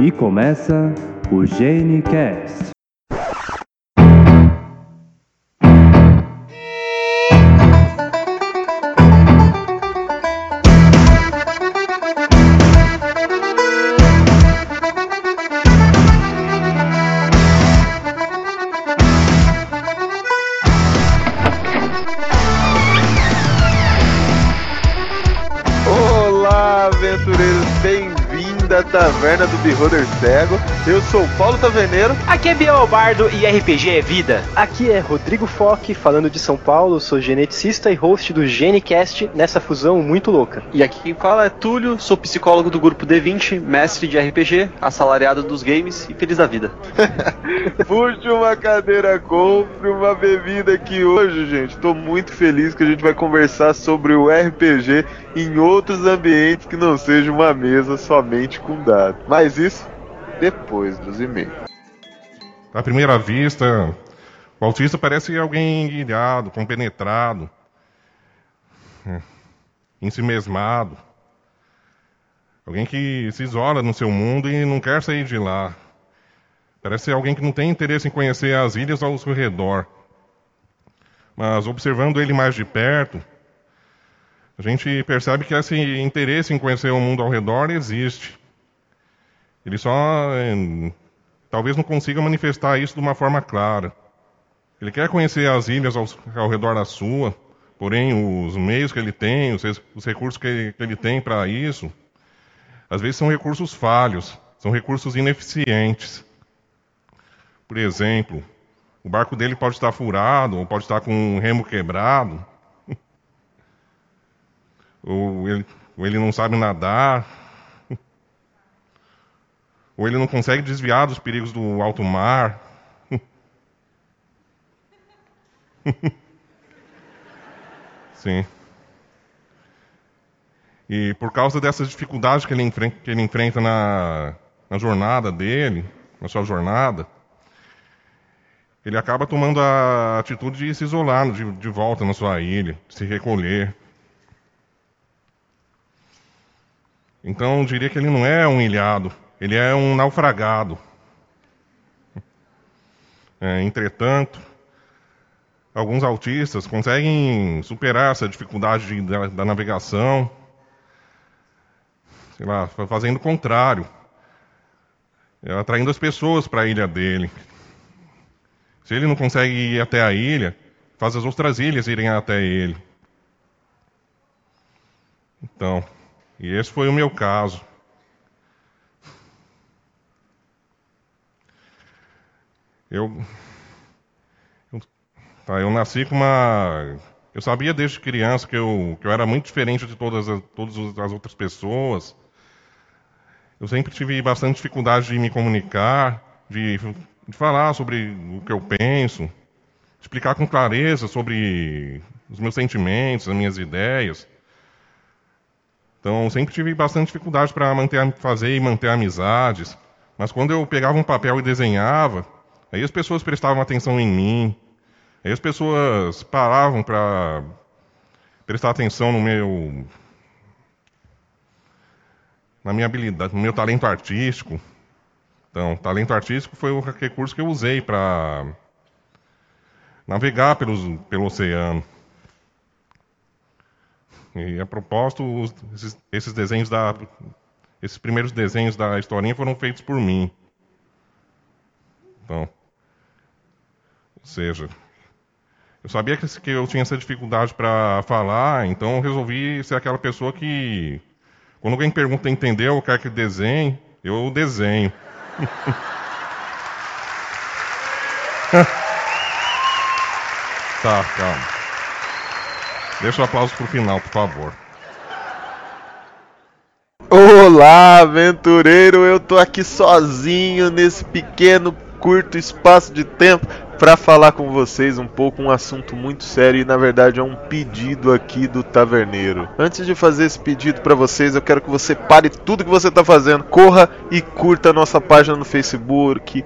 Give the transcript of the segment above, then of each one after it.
E começa o GeneCast. Sou o Paulo Taverneiro. Aqui é Biel Bardo e RPG é vida. Aqui é Rodrigo Foque, falando de São Paulo, sou geneticista e host do GeneCast nessa fusão muito louca. E aqui quem fala é Túlio, sou psicólogo do grupo D20, mestre de RPG, assalariado dos games e feliz da vida. Puxe uma cadeira, compre uma bebida aqui hoje, gente. Tô muito feliz que a gente vai conversar sobre o RPG em outros ambientes que não seja uma mesa somente com dados. Mas isso depois dos e-mails. À primeira vista, o autista parece alguém ilhado, compenetrado, é, ensimesmado. Alguém que se isola no seu mundo e não quer sair de lá. Parece alguém que não tem interesse em conhecer as ilhas ao seu redor. Mas observando ele mais de perto, a gente percebe que esse interesse em conhecer o mundo ao redor existe. Ele só eh, talvez não consiga manifestar isso de uma forma clara. Ele quer conhecer as ilhas ao, ao redor da sua, porém os meios que ele tem, os, os recursos que ele, que ele tem para isso, às vezes são recursos falhos, são recursos ineficientes. Por exemplo, o barco dele pode estar furado, ou pode estar com um remo quebrado, ou ele, ou ele não sabe nadar, ou ele não consegue desviar dos perigos do alto mar. Sim. E por causa dessas dificuldades que ele, enfren- que ele enfrenta na, na jornada dele, na sua jornada, ele acaba tomando a atitude de se isolar de, de volta na sua ilha, se recolher. Então eu diria que ele não é um ilhado, ele é um naufragado. É, entretanto, alguns autistas conseguem superar essa dificuldade de- da, da navegação, sei lá, fa- fazendo o contrário, é, atraindo as pessoas para a ilha dele. Se ele não consegue ir até a ilha, faz as outras ilhas irem até ele. Então, e esse foi o meu caso. Eu, eu, tá, eu nasci com uma. Eu sabia desde criança que eu, que eu era muito diferente de todas as, todas as outras pessoas. Eu sempre tive bastante dificuldade de me comunicar, de, de falar sobre o que eu penso, explicar com clareza sobre os meus sentimentos, as minhas ideias. Então, eu sempre tive bastante dificuldade para fazer e manter amizades. Mas quando eu pegava um papel e desenhava, aí as pessoas prestavam atenção em mim. Aí as pessoas paravam para prestar atenção no meu na minha habilidade, no meu talento artístico. Então, talento artístico foi o recurso que eu usei para navegar pelos, pelo oceano. E a propósito, esses, esses desenhos da. Esses primeiros desenhos da historinha foram feitos por mim. Então. Seja, eu sabia que, eu tinha essa dificuldade para falar, então eu resolvi ser aquela pessoa que. Quando alguém pergunta entendeu, ou quer que desenhe, eu desenho. tá, calma. Deixa o aplauso pro final, por favor. Olá, aventureiro! Eu tô aqui sozinho nesse pequeno, curto espaço de tempo para falar com vocês um pouco um assunto muito sério e na verdade é um pedido aqui do taverneiro. Antes de fazer esse pedido para vocês, eu quero que você pare tudo que você tá fazendo, corra e curta a nossa página no Facebook,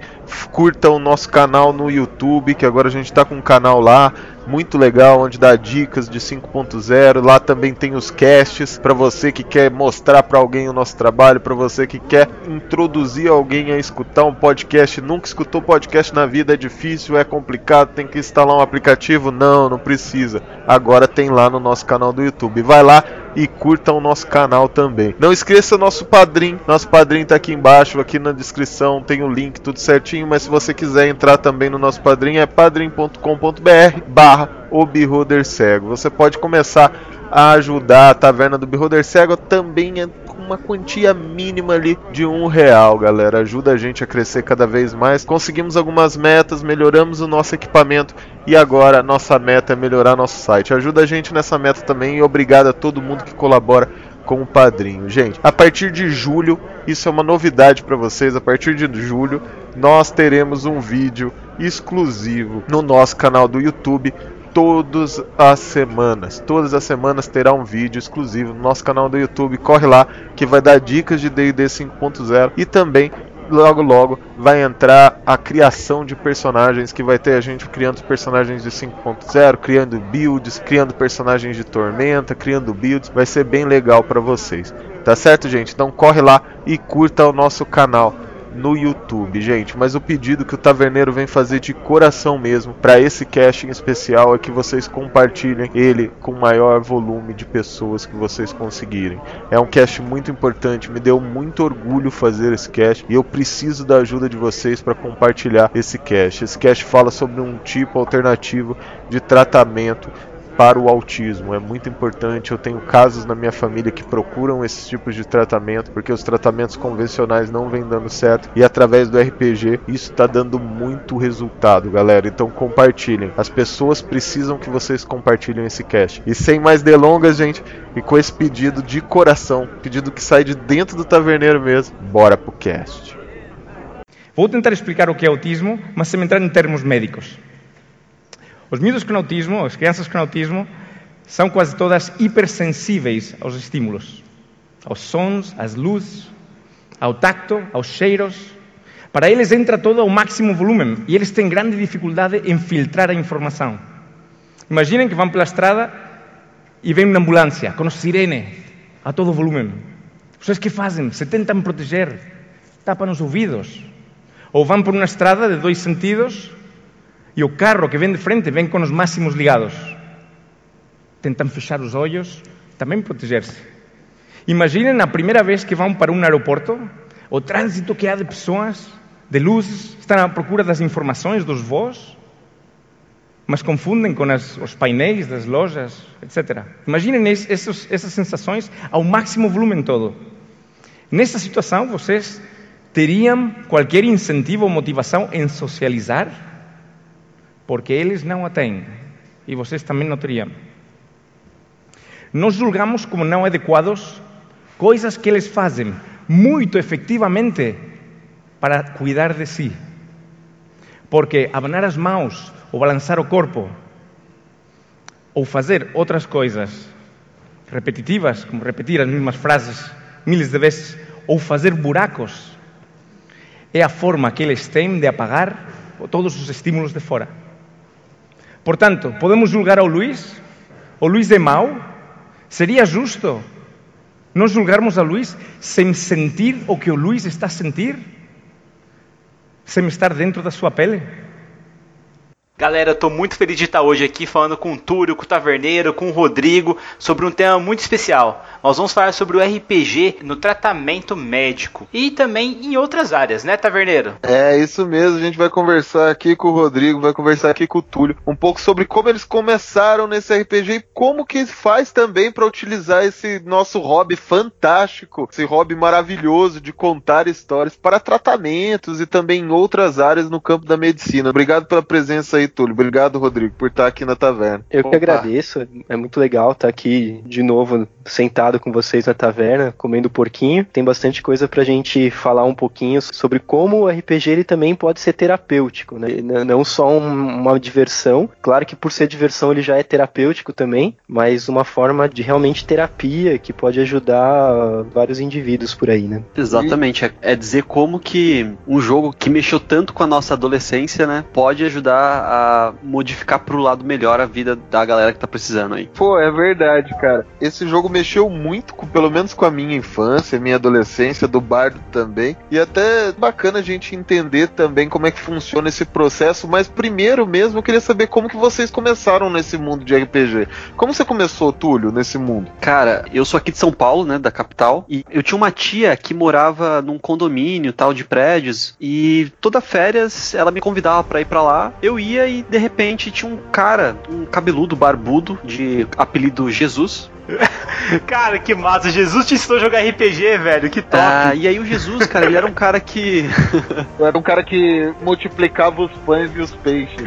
curta o nosso canal no YouTube, que agora a gente tá com um canal lá. Muito legal, onde dá dicas de 5.0. Lá também tem os casts para você que quer mostrar para alguém o nosso trabalho, para você que quer introduzir alguém a escutar um podcast. Nunca escutou podcast na vida, é difícil, é complicado, tem que instalar um aplicativo? Não, não precisa. Agora tem lá no nosso canal do YouTube. Vai lá e curta o nosso canal também. Não esqueça nosso padrinho. Nosso padrinho tá aqui embaixo, aqui na descrição, tem o link tudo certinho, mas se você quiser entrar também no nosso padrinho é padrim.com.br barra o Beholder Cego. Você pode começar a ajudar a Taverna do Beholder Cego também uma quantia mínima ali de um real, galera. Ajuda a gente a crescer cada vez mais. Conseguimos algumas metas, melhoramos o nosso equipamento e agora nossa meta é melhorar nosso site. Ajuda a gente nessa meta também e obrigado a todo mundo que colabora com o padrinho. Gente, a partir de julho, isso é uma novidade para vocês. A partir de julho, nós teremos um vídeo exclusivo no nosso canal do YouTube todas as semanas. Todas as semanas terá um vídeo exclusivo no nosso canal do YouTube. Corre lá que vai dar dicas de D&D 5.0 e também logo logo vai entrar a criação de personagens que vai ter a gente criando personagens de 5.0, criando builds, criando personagens de tormenta, criando builds, vai ser bem legal para vocês. Tá certo, gente? Então corre lá e curta o nosso canal no YouTube, gente. Mas o pedido que o Taverneiro vem fazer de coração mesmo para esse casting especial é que vocês compartilhem ele com o maior volume de pessoas que vocês conseguirem. É um cast muito importante, me deu muito orgulho fazer esse cast e eu preciso da ajuda de vocês para compartilhar esse cast. Esse cast fala sobre um tipo alternativo de tratamento para o autismo. É muito importante. Eu tenho casos na minha família que procuram esses tipos de tratamento porque os tratamentos convencionais não vêm dando certo e através do RPG isso está dando muito resultado, galera. Então compartilhem. As pessoas precisam que vocês compartilhem esse cast. E sem mais delongas, gente, e com esse pedido de coração, pedido que sai de dentro do taverneiro mesmo, bora pro cast. Vou tentar explicar o que é autismo, mas sem entrar em termos médicos. Os miúdos com autismo, as crianças com autismo, são quase todas hipersensíveis aos estímulos, aos sons, às luzes, ao tacto, aos cheiros. Para eles entra todo ao máximo volume e eles têm grande dificuldade em filtrar a informação. Imaginem que vão pela estrada e vem uma ambulância com sirene a todo volume. Vocês que fazem? Se tentam proteger, tapam os ouvidos. Ou vão por uma estrada de dois sentidos e o carro que vem de frente vem com os máximos ligados. Tentam fechar os olhos, também proteger-se. Imaginem a primeira vez que vão para um aeroporto, o trânsito que há de pessoas, de luzes, estão à procura das informações, dos voos, mas confundem com as, os painéis das lojas, etc. Imaginem esses, essas sensações ao máximo volume todo. Nessa situação, vocês teriam qualquer incentivo ou motivação em socializar? Porque eles não a têm e vocês também não teriam. Nós julgamos como não adequados coisas que eles fazem muito efetivamente para cuidar de si. Porque abanar as mãos ou balançar o corpo ou fazer outras coisas repetitivas, como repetir as mesmas frases miles de vezes, ou fazer buracos, é a forma que eles têm de apagar todos os estímulos de fora. Portanto, podemos julgar ao Luís? O Luís é mau? Seria justo nós julgarmos a Luís sem sentir o que o Luís está a sentir? Sem estar dentro da sua pele? Galera, eu tô muito feliz de estar hoje aqui falando com o Túlio, com o Taverneiro, com o Rodrigo sobre um tema muito especial. Nós vamos falar sobre o RPG no tratamento médico e também em outras áreas, né, Taverneiro? É isso mesmo, a gente vai conversar aqui com o Rodrigo, vai conversar aqui com o Túlio, um pouco sobre como eles começaram nesse RPG e como que faz também para utilizar esse nosso hobby fantástico, esse hobby maravilhoso de contar histórias para tratamentos e também em outras áreas no campo da medicina. Obrigado pela presença aí, Túlio. Obrigado, Rodrigo, por estar aqui na taverna. Eu Opa. que agradeço, é muito legal estar aqui de novo sentado com vocês na taverna, comendo porquinho. Tem bastante coisa pra gente falar um pouquinho sobre como o RPG ele também pode ser terapêutico, né? Não só um, uma diversão, claro que por ser diversão ele já é terapêutico também, mas uma forma de realmente terapia que pode ajudar vários indivíduos por aí, né? Exatamente, é, é dizer como que um jogo que mexeu tanto com a nossa adolescência, né, pode ajudar a modificar pro lado melhor a vida da galera que tá precisando aí. Pô, é verdade, cara. Esse jogo mexeu muito, com, pelo menos com a minha infância, minha adolescência, do Bardo também. E até bacana a gente entender também como é que funciona esse processo. Mas primeiro mesmo, eu queria saber como que vocês começaram nesse mundo de RPG. Como você começou, Túlio, nesse mundo? Cara, eu sou aqui de São Paulo, né, da capital, e eu tinha uma tia que morava num condomínio tal de prédios e toda férias ela me convidava para ir para lá. Eu ia e de repente tinha um cara, um cabeludo barbudo de apelido Jesus, cara, que massa. Jesus te ensinou a jogar RPG, velho. Que top. Ah, e aí o Jesus, cara, ele era um cara que. era um cara que multiplicava os pães e os peixes.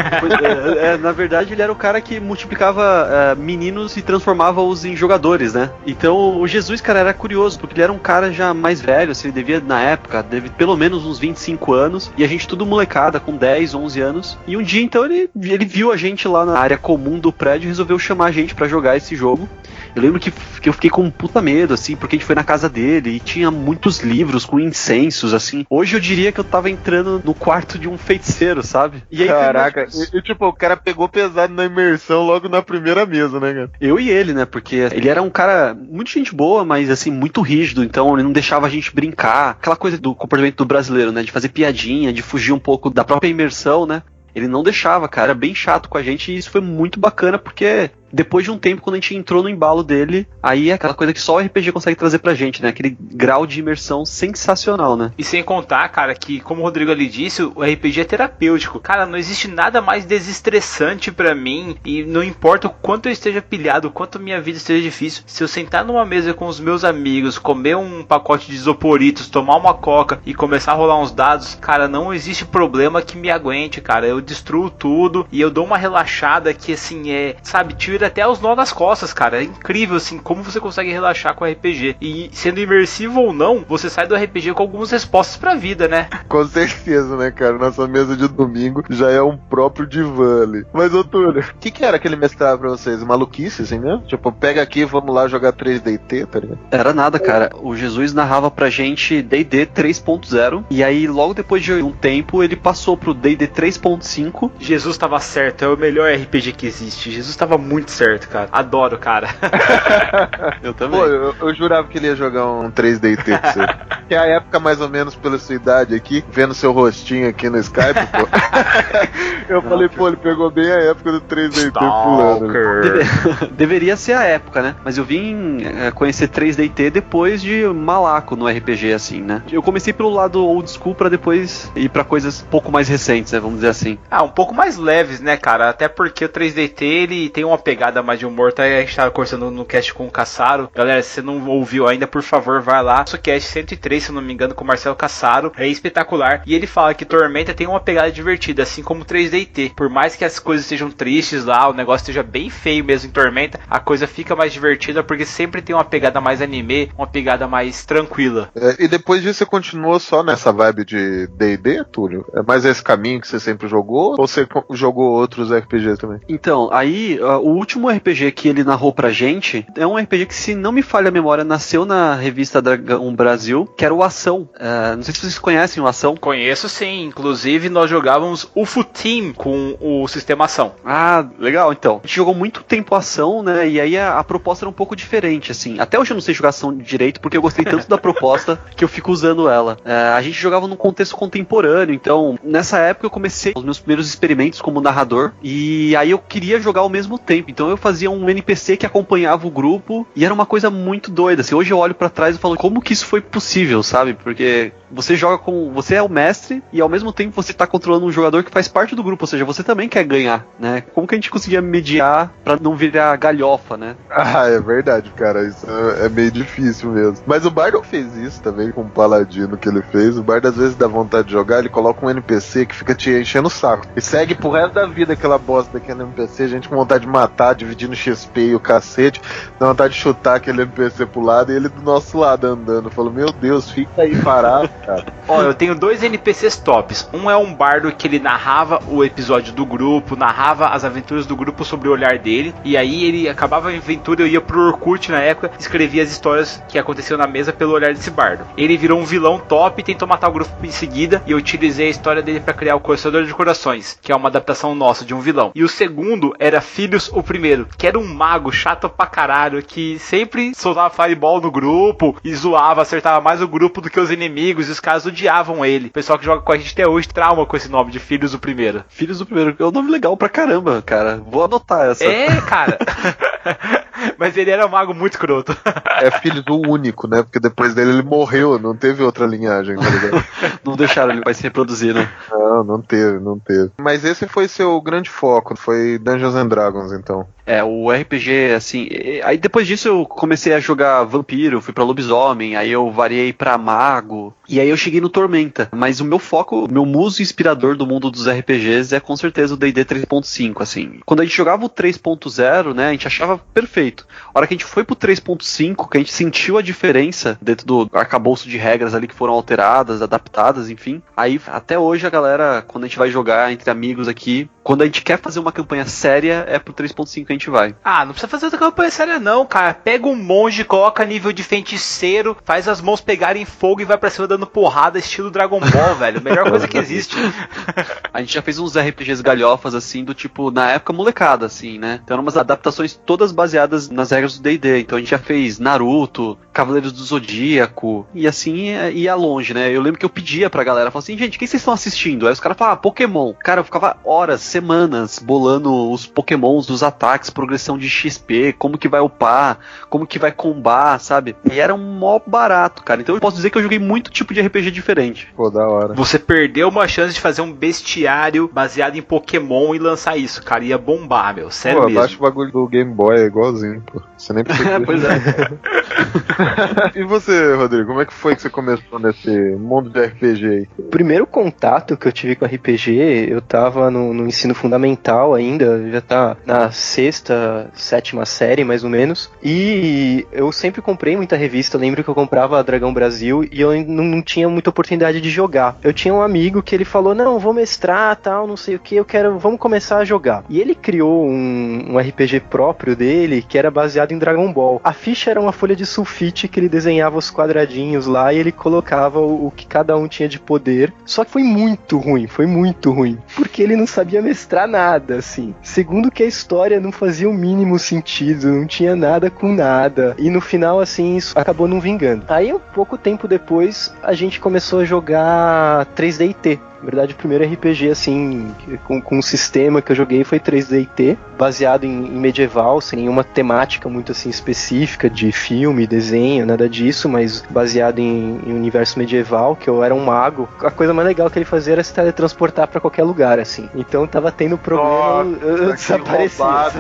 É, é, na verdade, ele era o cara que multiplicava uh, meninos e transformava-os em jogadores, né? Então o Jesus, cara, era curioso, porque ele era um cara já mais velho, assim, ele devia, na época, deve pelo menos uns 25 anos, e a gente tudo molecada, com 10, 11 anos. E um dia, então, ele, ele viu a gente lá na área comum do prédio e resolveu chamar a gente para jogar esse jogo. Eu lembro que, que eu fiquei com um puta medo, assim, porque a gente foi na casa dele e tinha muitos livros com incensos, assim. Hoje eu diria que eu tava entrando no quarto de um feiticeiro, sabe? E aí, Caraca, e, e, tipo, o cara pegou pesado na imersão logo na primeira mesa, né, cara? Eu e ele, né? Porque ele era um cara muito gente boa, mas assim, muito rígido, então ele não deixava a gente brincar. Aquela coisa do comportamento do brasileiro, né? De fazer piadinha, de fugir um pouco da própria imersão, né? Ele não deixava, cara, era bem chato com a gente e isso foi muito bacana porque depois de um tempo, quando a gente entrou no embalo dele, aí é aquela coisa que só o RPG consegue trazer pra gente, né? Aquele grau de imersão sensacional, né? E sem contar, cara, que como o Rodrigo ali disse, o RPG é terapêutico. Cara, não existe nada mais desestressante para mim e não importa o quanto eu esteja pilhado, o quanto minha vida esteja difícil, se eu sentar numa mesa com os meus amigos, comer um pacote de isoporitos, tomar uma coca e começar a rolar uns dados, cara, não existe problema que me aguente, cara. Eu destruo tudo e eu dou uma relaxada que assim é, sabe, tira até os nós das costas, cara. É incrível, assim, como você consegue relaxar com RPG. E sendo imersivo ou não, você sai do RPG com algumas respostas pra vida, né? Com certeza, né, cara? Nossa mesa de domingo já é um próprio divã ali. Mas, ô Túlio, o que, que era que ele mestrava pra vocês? Maluquice, assim, né? Tipo, pega aqui, vamos lá jogar 3DT, tá ligado? Era nada, cara. O Jesus narrava pra gente DD 3.0. E aí, logo depois de um tempo, ele passou pro DD 3.5. Jesus tava certo, é o melhor RPG que existe. Jesus tava muito certo, cara. Adoro, cara. eu também. Pô, eu, eu, jurava que ele ia jogar um 3D T pra você. que é a época mais ou menos pela sua idade aqui, vendo seu rostinho aqui no Skype, pô. eu Não, falei, pô, ele pegou bem a época do 3D T pulando. Deve... Deveria ser a época, né? Mas eu vim é, conhecer 3D T depois de malaco no RPG, assim, né? Eu comecei pelo lado old school pra depois ir pra coisas um pouco mais recentes, né? Vamos dizer assim. Ah, um pouco mais leves, né, cara? Até porque o 3DT ele tem uma pegada pegada mais de humor, tá? A gente tava conversando no cast com o Caçaro. Galera, se você não ouviu ainda, por favor, vai lá. Nosso cast 103, se eu não me engano, com o Marcelo Caçaro. É espetacular. E ele fala que Tormenta tem uma pegada divertida, assim como 3DT. Por mais que as coisas estejam tristes lá, o negócio esteja bem feio mesmo em Tormenta, a coisa fica mais divertida porque sempre tem uma pegada mais anime, uma pegada mais tranquila. É, e depois disso você continuou só nessa vibe de D&D, Túlio? É mais esse caminho que você sempre jogou? Ou você jogou outros RPGs também? Então, aí, o último RPG que ele narrou pra gente é um RPG que, se não me falha a memória, nasceu na revista Dragão Brasil, que era o Ação. Uh, não sei se vocês conhecem o Ação. Conheço sim, inclusive nós jogávamos UFO Team com o sistema Ação. Ah, legal, então. A gente jogou muito tempo Ação, né? E aí a, a proposta era um pouco diferente, assim. Até hoje eu não sei jogar Ação direito, porque eu gostei tanto da proposta que eu fico usando ela. Uh, a gente jogava num contexto contemporâneo, então nessa época eu comecei os meus primeiros experimentos como narrador, e aí eu queria jogar ao mesmo tempo. Então eu fazia um NPC que acompanhava o grupo e era uma coisa muito doida. Assim, hoje eu olho para trás e falo como que isso foi possível, sabe? Porque você joga com. Você é o mestre e ao mesmo tempo você tá controlando um jogador que faz parte do grupo, ou seja, você também quer ganhar, né? Como que a gente conseguia mediar para não virar galhofa, né? Ah, é verdade, cara. Isso é meio difícil mesmo. Mas o Bardo fez isso também com o Paladino que ele fez. O Bardo às vezes dá vontade de jogar, ele coloca um NPC que fica te enchendo o saco. E segue pro resto da vida aquela bosta daquele NPC, a gente com vontade de matar, dividindo XP e o cacete, dá vontade de chutar aquele NPC pro lado e ele do nosso lado andando. Falou, meu Deus, fica aí parado. Ó, eu tenho dois NPCs tops. Um é um bardo que ele narrava o episódio do grupo, narrava as aventuras do grupo sobre o olhar dele. E aí ele acabava a aventura, eu ia pro Orkut na época, escrevia as histórias que aconteciam na mesa pelo olhar desse bardo. Ele virou um vilão top e tentou matar o grupo em seguida. E eu utilizei a história dele para criar o Coraçador de Corações, que é uma adaptação nossa de um vilão. E o segundo era Filhos o Primeiro, que era um mago chato pra caralho, que sempre soltava fireball no grupo e zoava, acertava mais o grupo do que os inimigos. E os caras odiavam ele. O pessoal que joga com a gente até hoje trauma com esse nome de Filhos o Primeiro. Filhos do Primeiro, é um nome legal pra caramba, cara. Vou anotar essa. É, cara. Mas ele era um mago muito escroto. É filho do único, né? Porque depois dele ele morreu, não teve outra linhagem, tá ligado? Não deixaram ele mais se reproduzir, né? Não, não teve, não teve. Mas esse foi seu grande foco, foi Dungeons and Dragons, então. É, o RPG, assim. e- Aí depois disso eu comecei a jogar vampiro, fui pra lobisomem, aí eu variei pra mago, e aí eu cheguei no Tormenta. Mas o meu foco, meu muso inspirador do mundo dos RPGs é com certeza o DD 3.5, assim. Quando a gente jogava o 3.0, né, a gente achava perfeito. A hora que a gente foi pro 3.5, que a gente sentiu a diferença dentro do arcabouço de regras ali que foram alteradas, adaptadas, enfim. Aí até hoje a galera, quando a gente vai jogar entre amigos aqui, quando a gente quer fazer uma campanha séria, é pro 3.5 que a gente vai. Ah, não precisa fazer outra campanha séria não, cara. Pega um monge, coloca nível de feiticeiro, faz as mãos pegarem fogo e vai pra cima dando porrada, estilo Dragon Ball, velho. Melhor coisa que existe. A gente já fez uns RPGs galhofas, assim, do tipo, na época molecada, assim, né? Então eram umas adaptações todas baseadas nas regras do D&D. Então a gente já fez Naruto, Cavaleiros do Zodíaco, e assim é- ia longe, né? Eu lembro que eu pedia pra galera, falava assim, gente, o que vocês estão assistindo? Aí os caras falavam, ah, Pokémon. Cara, eu ficava horas, semanas, bolando os Pokémons dos ataques, progressão de XP, como que vai upar, como que vai combar, sabe? E era um mó barato, cara. Então eu posso dizer que eu joguei muito tipo de RPG diferente. Pô, da hora. Você perdeu uma chance de fazer um bestiário baseado em Pokémon e lançar isso, cara. Ia bombar, meu. Sério pô, mesmo. abaixa o bagulho do Game Boy, é igualzinho, pô. Você nem precisa. pois é. e você, Rodrigo, como é que foi que você começou nesse mundo de RPG aí? O primeiro contato que eu tive com RPG, eu tava no, no ensino fundamental ainda, já tá na sexta, sétima série, mais ou menos. E eu sempre comprei muita revista, eu lembro que eu comprava Dragão Brasil e eu não, não tinha muita oportunidade de jogar. Eu tinha um amigo que ele falou: Não, vou mestrar, tal, não sei o que, eu quero, vamos começar a jogar. E ele criou um, um RPG próprio dele que era baseado em Dragon Ball. A ficha era uma folha de sulfite que ele desenhava os quadradinhos lá e ele colocava o, o que cada um tinha de poder. Só que foi muito ruim, foi muito ruim. Porque ele não sabia mestrar nada, assim. Segundo que a história não fazia o mínimo sentido, não tinha nada com nada. E no final, assim, isso acabou não vingando. Aí, um pouco tempo depois, a gente começou a jogar 3DT. Na verdade, o primeiro RPG, assim, com, com um sistema que eu joguei foi 3DT, baseado em, em medieval, sem nenhuma temática muito, assim, específica de filme, desenho, nada disso, mas baseado em, em universo medieval, que eu era um mago. A coisa mais legal que ele fazia era se teletransportar pra qualquer lugar, assim. Então tava tendo problema, eu, eu Que desaparecia. roubado.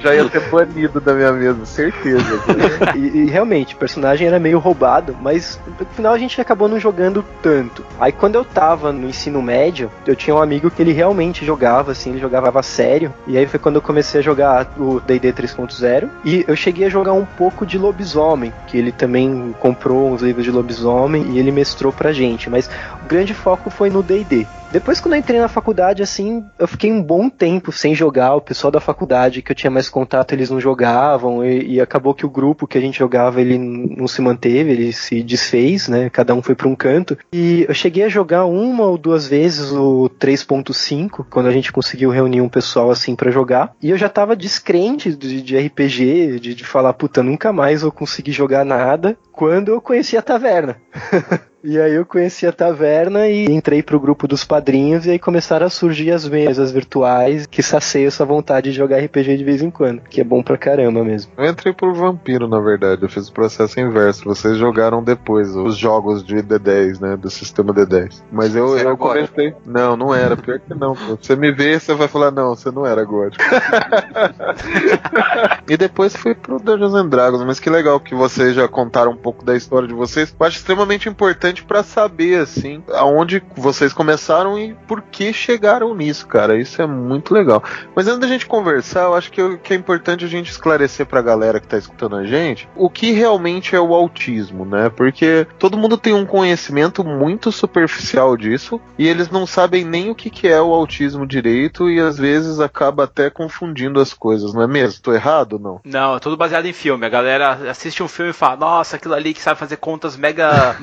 Já ia ter banido da minha mesa, certeza. E, e realmente, o personagem era meio roubado, mas no final a gente acabou não jogando tanto. Aí quando eu tava no ensino médio, eu tinha um amigo que ele realmente jogava, assim, ele jogava sério. E aí foi quando eu comecei a jogar o D&D 3.0. E eu cheguei a jogar um pouco de lobisomem, que ele também comprou uns livros de lobisomem e ele mestrou pra gente. Mas o grande foco foi no D&D. Depois, quando eu entrei na faculdade, assim, eu fiquei um bom tempo sem jogar. O pessoal da faculdade que eu tinha mais contato, eles não jogavam. E, e acabou que o grupo que a gente jogava, ele não se manteve, ele se desfez, né? Cada um foi para um canto. E eu cheguei a jogar uma ou duas vezes o 3.5, quando a gente conseguiu reunir um pessoal assim para jogar. E eu já tava descrente de, de RPG, de, de falar, puta, nunca mais vou conseguir jogar nada. Quando eu conheci a taverna. E aí eu conheci a taverna e entrei pro grupo dos padrinhos e aí começaram a surgir as mesas virtuais que saciam essa vontade de jogar RPG de vez em quando, que é bom pra caramba mesmo. Eu entrei por vampiro, na verdade. Eu fiz o processo inverso. Vocês jogaram depois os jogos de D10, né? Do sistema D10. Mas eu, Você era eu comecei. Não, não era. Pior que não. pô. Você me vê, você vai falar, não, você não era gótico. E depois fui pro Dungeons and Dragons, mas que legal que vocês já contaram um pouco da história de vocês. Eu acho extremamente importante para saber, assim, aonde vocês começaram e por que chegaram nisso, cara. Isso é muito legal. Mas antes da gente conversar, eu acho que, que é importante a gente esclarecer pra galera que tá escutando a gente o que realmente é o autismo, né? Porque todo mundo tem um conhecimento muito superficial disso e eles não sabem nem o que, que é o autismo direito e às vezes acaba até confundindo as coisas, não é mesmo? Tô errado ou não? Não, é tudo baseado em filme. A galera assiste um filme e fala, nossa, aquilo ali que sabe fazer contas mega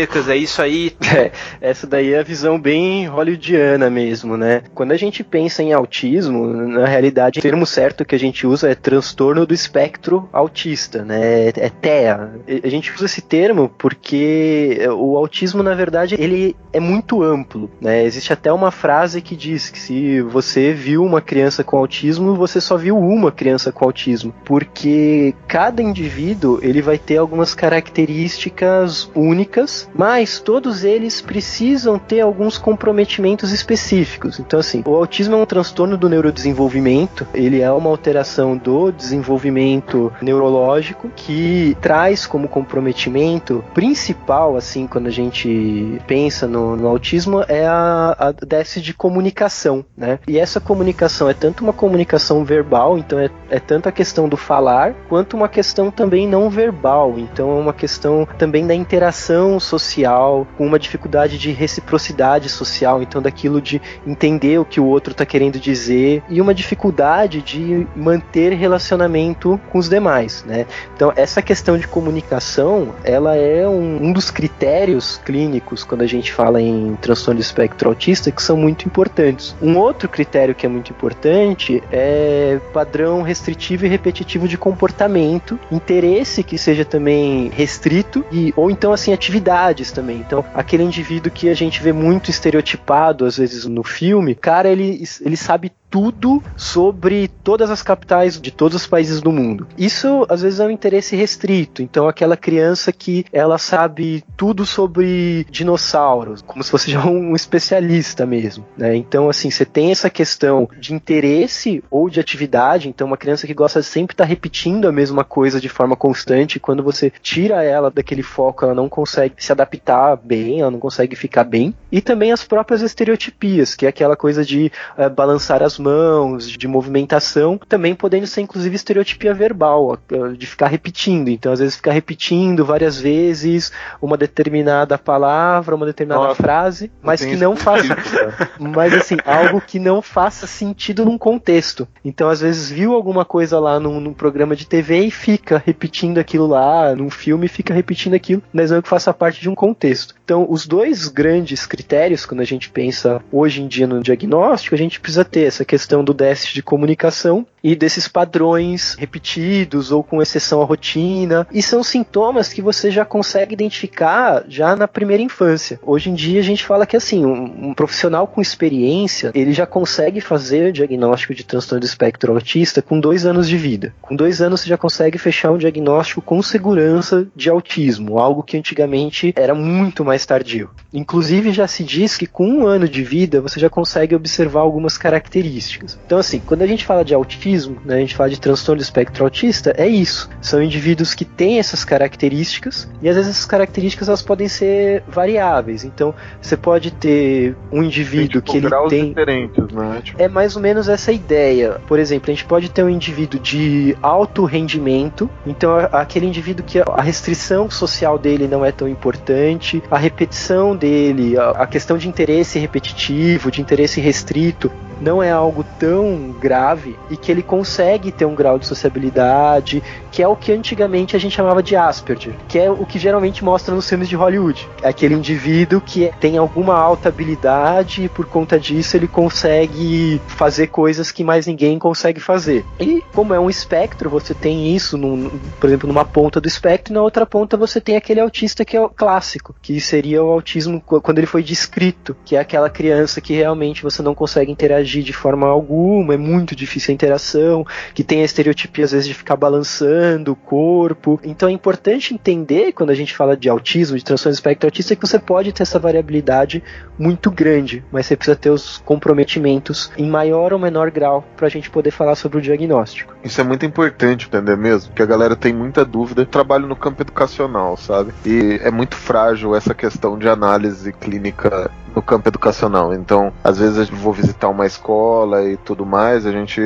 é isso aí. É, essa daí é a visão bem hollywoodiana mesmo, né? Quando a gente pensa em autismo, na realidade, o termo certo que a gente usa é transtorno do espectro autista, né? É TEA. A gente usa esse termo porque o autismo, na verdade, ele é muito amplo, né? Existe até uma frase que diz que se você viu uma criança com autismo, você só viu uma criança com autismo, porque cada indivíduo ele vai ter algumas características únicas, mas todos eles precisam ter alguns comprometimentos específicos. Então, assim, o autismo é um transtorno do neurodesenvolvimento, ele é uma alteração do desenvolvimento neurológico que traz como comprometimento principal, assim, quando a gente pensa no, no autismo, é a, a déficit de comunicação, né? E essa comunicação é tanto uma comunicação verbal, então é, é tanto a questão do falar, quanto uma questão também não verbal. Então é uma questão também da interação social, com uma dificuldade de reciprocidade social, então daquilo de entender o que o outro está querendo dizer e uma dificuldade de manter relacionamento com os demais, né? Então essa questão de comunicação, ela é um, um dos critérios clínicos quando a gente fala em transtorno de espectro autista que são muito importantes. Um outro critério que é muito importante é padrão restritivo e repetitivo de comportamento, interesse que seja também restrito e ou então assim atividades também. Então, aquele indivíduo que a gente vê muito estereotipado às vezes no filme, cara, ele ele sabe tudo sobre todas as capitais de todos os países do mundo. Isso às vezes é um interesse restrito. Então aquela criança que ela sabe tudo sobre dinossauros, como se fosse já um especialista mesmo, né? Então assim, você tem essa questão de interesse ou de atividade, então uma criança que gosta de sempre estar tá repetindo a mesma coisa de forma constante, quando você tira ela daquele foco, ela não consegue se adaptar bem, ela não consegue ficar bem. E também as próprias estereotipias, que é aquela coisa de uh, balançar as mãos, de movimentação, também podendo ser inclusive estereotipia verbal, de ficar repetindo. Então, às vezes, ficar repetindo várias vezes uma determinada palavra, uma determinada Nossa, frase, mas que não faça. mas assim, algo que não faça sentido num contexto. Então, às vezes, viu alguma coisa lá num, num programa de TV e fica repetindo aquilo lá, num filme fica repetindo aquilo, mas não que faça parte de um contexto. Então, os dois grandes critérios, quando a gente pensa hoje em dia no diagnóstico, a gente precisa ter essa questão do déficit de comunicação e desses padrões repetidos ou com exceção à rotina. E são sintomas que você já consegue identificar já na primeira infância. Hoje em dia a gente fala que assim, um, um profissional com experiência, ele já consegue fazer o diagnóstico de transtorno do espectro autista com dois anos de vida. Com dois anos você já consegue fechar um diagnóstico com segurança de autismo, algo que antigamente era muito mais tardio. Inclusive já se diz que com um ano de vida você já consegue observar algumas características. Então assim, quando a gente fala de autismo, né, a gente fala de transtorno do espectro autista, é isso. São indivíduos que têm essas características e às vezes essas características elas podem ser variáveis. Então, você pode ter um indivíduo tipo, que ele graus tem diferentes, né? Tipo, é mais ou menos essa ideia. Por exemplo, a gente pode ter um indivíduo de alto rendimento, então aquele indivíduo que a restrição social dele não é tão importante, a repetição dele, a questão de interesse repetitivo, de interesse restrito, não é algo tão grave e que ele consegue ter um grau de sociabilidade, que é o que antigamente a gente chamava de Asperger, que é o que geralmente mostra nos filmes de Hollywood. Aquele indivíduo que tem alguma alta habilidade e por conta disso ele consegue fazer coisas que mais ninguém consegue fazer. E como é um espectro, você tem isso, num, por exemplo, numa ponta do espectro e na outra ponta você tem aquele autista que é o clássico, que seria o autismo quando ele foi descrito, que é aquela criança que realmente você não consegue interagir interagir de forma alguma, é muito difícil a interação, que tem a estereotipia às vezes de ficar balançando o corpo. Então é importante entender quando a gente fala de autismo, de transtorno do espectro autista, que você pode ter essa variabilidade muito grande, mas você precisa ter os comprometimentos em maior ou menor grau para a gente poder falar sobre o diagnóstico. Isso é muito importante, entender mesmo? Porque a galera tem muita dúvida. Eu trabalho no campo educacional, sabe? E é muito frágil essa questão de análise clínica no campo educacional. Então, às vezes eu vou visitar uma escola e tudo mais, a gente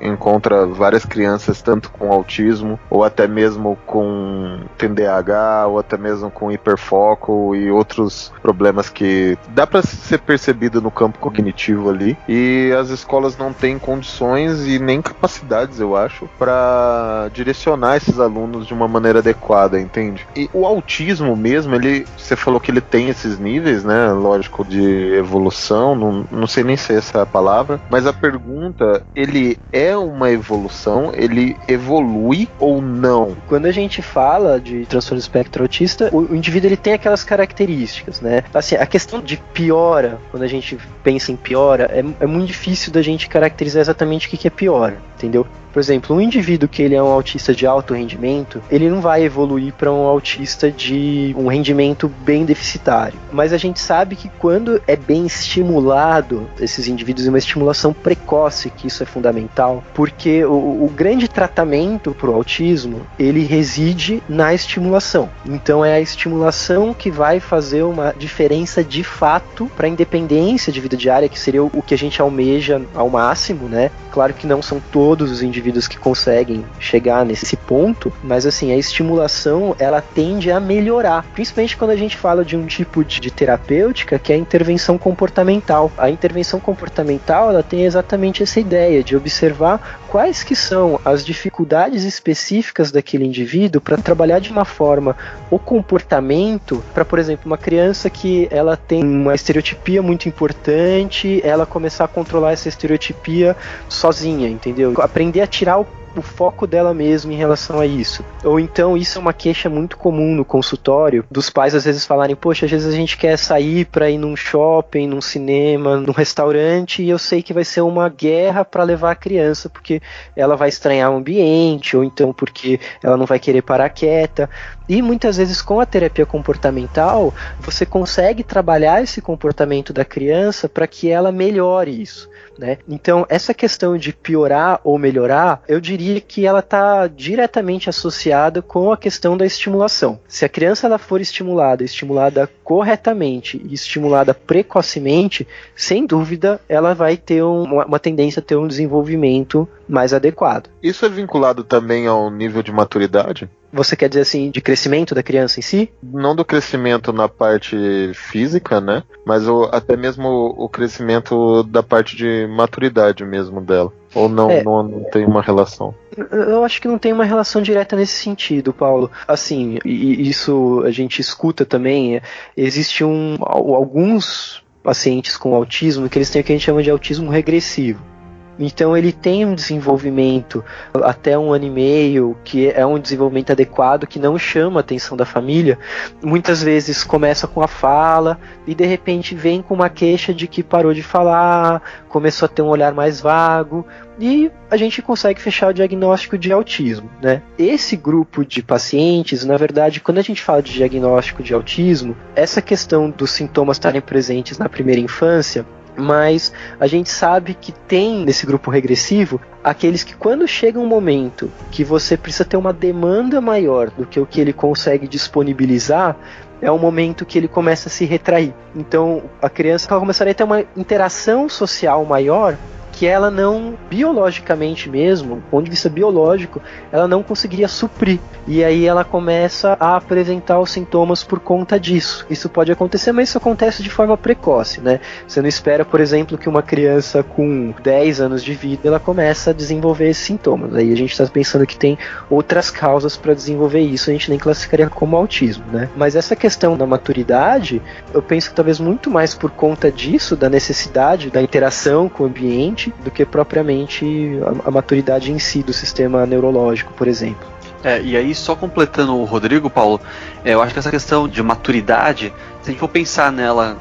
encontra várias crianças tanto com autismo ou até mesmo com TDAH ou até mesmo com hiperfoco e outros problemas que dá para ser percebido no campo cognitivo ali. E as escolas não têm condições e nem capacidades, eu acho, para direcionar esses alunos de uma maneira adequada, entende? E o autismo mesmo, ele, você falou que ele tem esses níveis, né? Lógico, de evolução, não, não sei nem se é essa palavra, mas a pergunta, ele é uma evolução, ele evolui ou não? Quando a gente fala de transtorno espectro autista, o, o indivíduo ele tem aquelas características, né? Assim, a questão de piora, quando a gente pensa em piora, é, é muito difícil da gente caracterizar exatamente o que, que é piora, entendeu? Por exemplo, um indivíduo que ele é um autista de alto rendimento, ele não vai evoluir para um autista de um rendimento bem deficitário. Mas a gente sabe que quando é bem estimulado esses indivíduos, uma estimulação precoce, que isso é fundamental, porque o, o grande tratamento para o autismo ele reside na estimulação. Então é a estimulação que vai fazer uma diferença de fato para a independência de vida diária, que seria o que a gente almeja ao máximo, né? Claro que não são todos os indivíduos indivíduos que conseguem chegar nesse ponto, mas assim, a estimulação ela tende a melhorar, principalmente quando a gente fala de um tipo de, de terapêutica que é a intervenção comportamental. A intervenção comportamental ela tem exatamente essa ideia de observar quais que são as dificuldades específicas daquele indivíduo para trabalhar de uma forma o comportamento para, por exemplo, uma criança que ela tem uma estereotipia muito importante, ela começar a controlar essa estereotipia sozinha, entendeu? Aprender a tirar o o foco dela mesma em relação a isso. Ou então, isso é uma queixa muito comum no consultório, dos pais às vezes falarem: Poxa, às vezes a gente quer sair para ir num shopping, num cinema, num restaurante, e eu sei que vai ser uma guerra para levar a criança, porque ela vai estranhar o ambiente, ou então porque ela não vai querer parar quieta. E muitas vezes com a terapia comportamental, você consegue trabalhar esse comportamento da criança para que ela melhore isso. Né? Então, essa questão de piorar ou melhorar, eu diria que ela está diretamente associada com a questão da estimulação. Se a criança ela for estimulada, estimulada corretamente e estimulada precocemente, sem dúvida, ela vai ter uma, uma tendência a ter um desenvolvimento mais adequado. Isso é vinculado também ao nível de maturidade? Você quer dizer assim, de crescimento da criança em si? Não do crescimento na parte física, né? Mas o, até mesmo o, o crescimento da parte de maturidade mesmo dela. Ou não, é, não, não, tem uma relação? Eu acho que não tem uma relação direta nesse sentido, Paulo. Assim, isso a gente escuta também. Existe um, alguns pacientes com autismo que eles têm o que a gente chama de autismo regressivo. Então ele tem um desenvolvimento até um ano e meio, que é um desenvolvimento adequado, que não chama a atenção da família. Muitas vezes começa com a fala e de repente vem com uma queixa de que parou de falar, começou a ter um olhar mais vago e a gente consegue fechar o diagnóstico de autismo, né? Esse grupo de pacientes, na verdade, quando a gente fala de diagnóstico de autismo, essa questão dos sintomas estarem presentes na primeira infância mas a gente sabe que tem nesse grupo regressivo aqueles que quando chega um momento que você precisa ter uma demanda maior do que o que ele consegue disponibilizar, é um momento que ele começa a se retrair. Então a criança começaria a ter uma interação social maior que ela não, biologicamente mesmo, do ponto de vista biológico, ela não conseguiria suprir. E aí ela começa a apresentar os sintomas por conta disso. Isso pode acontecer, mas isso acontece de forma precoce, né? Você não espera, por exemplo, que uma criança com 10 anos de vida ela começa a desenvolver esses sintomas. Aí a gente está pensando que tem outras causas para desenvolver isso, a gente nem classificaria como autismo, né? Mas essa questão da maturidade, eu penso que talvez muito mais por conta disso, da necessidade da interação com o ambiente, do que propriamente a, a maturidade em si do sistema neurológico, por exemplo. É, e aí, só completando o Rodrigo, Paulo, é, eu acho que essa questão de maturidade, se a gente for pensar nela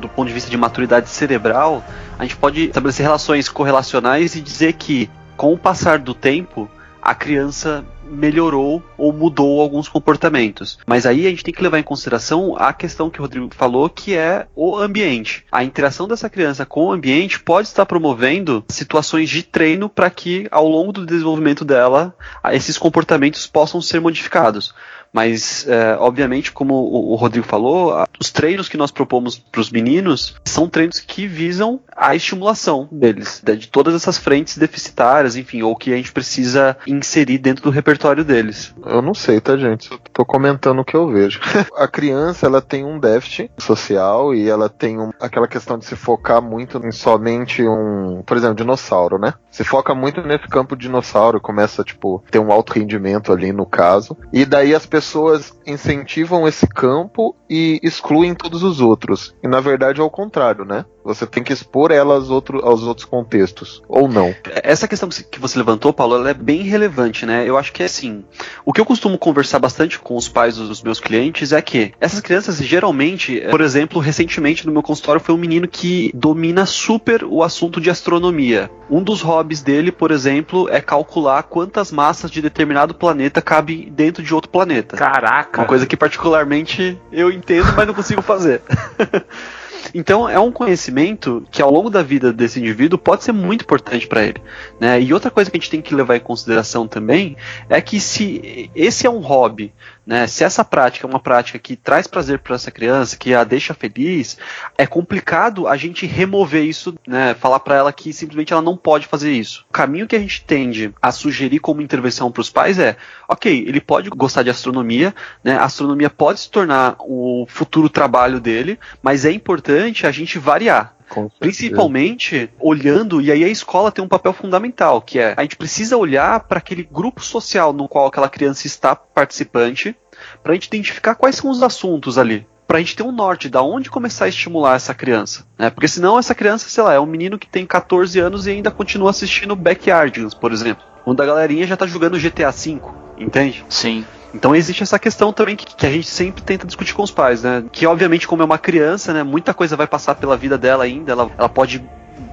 do ponto de vista de maturidade cerebral, a gente pode estabelecer relações correlacionais e dizer que, com o passar do tempo, a criança melhorou ou mudou alguns comportamentos. Mas aí a gente tem que levar em consideração a questão que o Rodrigo falou, que é o ambiente. A interação dessa criança com o ambiente pode estar promovendo situações de treino para que, ao longo do desenvolvimento dela, esses comportamentos possam ser modificados. Mas, é, obviamente, como o, Rodrigo falou, os treinos que nós propomos para os meninos são treinos que visam a estimulação deles, de todas essas frentes deficitárias, enfim, ou que a gente precisa inserir dentro do repertório deles. Eu não sei, tá, gente? Eu tô comentando o que eu vejo. a criança, ela tem um déficit social e ela tem um, aquela questão de se focar muito em somente um, por exemplo, dinossauro, né? Se foca muito nesse campo dinossauro, começa, tipo, ter um alto rendimento ali no caso. E daí as pessoas pessoas incentivam esse campo e excluem todos os outros. E na verdade é o contrário, né? Você tem que expor ela aos, outro, aos outros contextos, ou não. Essa questão que você levantou, Paulo, ela é bem relevante, né? Eu acho que é assim. O que eu costumo conversar bastante com os pais dos meus clientes é que essas crianças, geralmente, por exemplo, recentemente no meu consultório foi um menino que domina super o assunto de astronomia. Um dos hobbies dele, por exemplo, é calcular quantas massas de determinado planeta cabe dentro de outro planeta. Caraca! Uma coisa que particularmente eu entendo, mas não consigo fazer. Então é um conhecimento que ao longo da vida desse indivíduo pode ser muito importante para ele. Né? E outra coisa que a gente tem que levar em consideração também é que se esse é um hobby né? Se essa prática é uma prática que traz prazer para essa criança, que a deixa feliz, é complicado a gente remover isso, né? falar para ela que simplesmente ela não pode fazer isso. O caminho que a gente tende a sugerir como intervenção para os pais é, ok, ele pode gostar de astronomia, né? a astronomia pode se tornar o futuro trabalho dele, mas é importante a gente variar. Principalmente olhando, e aí a escola tem um papel fundamental, que é a gente precisa olhar para aquele grupo social no qual aquela criança está participante, para a gente identificar quais são os assuntos ali para a gente ter um norte da onde começar a estimular essa criança, né? Porque senão essa criança, sei lá, é um menino que tem 14 anos e ainda continua assistindo Backyardigans, por exemplo, onde a galerinha já tá jogando GTA V, entende? Sim. Então existe essa questão também que, que, a gente sempre tenta discutir com os pais, né? Que obviamente, como é uma criança, né, muita coisa vai passar pela vida dela ainda, ela, ela pode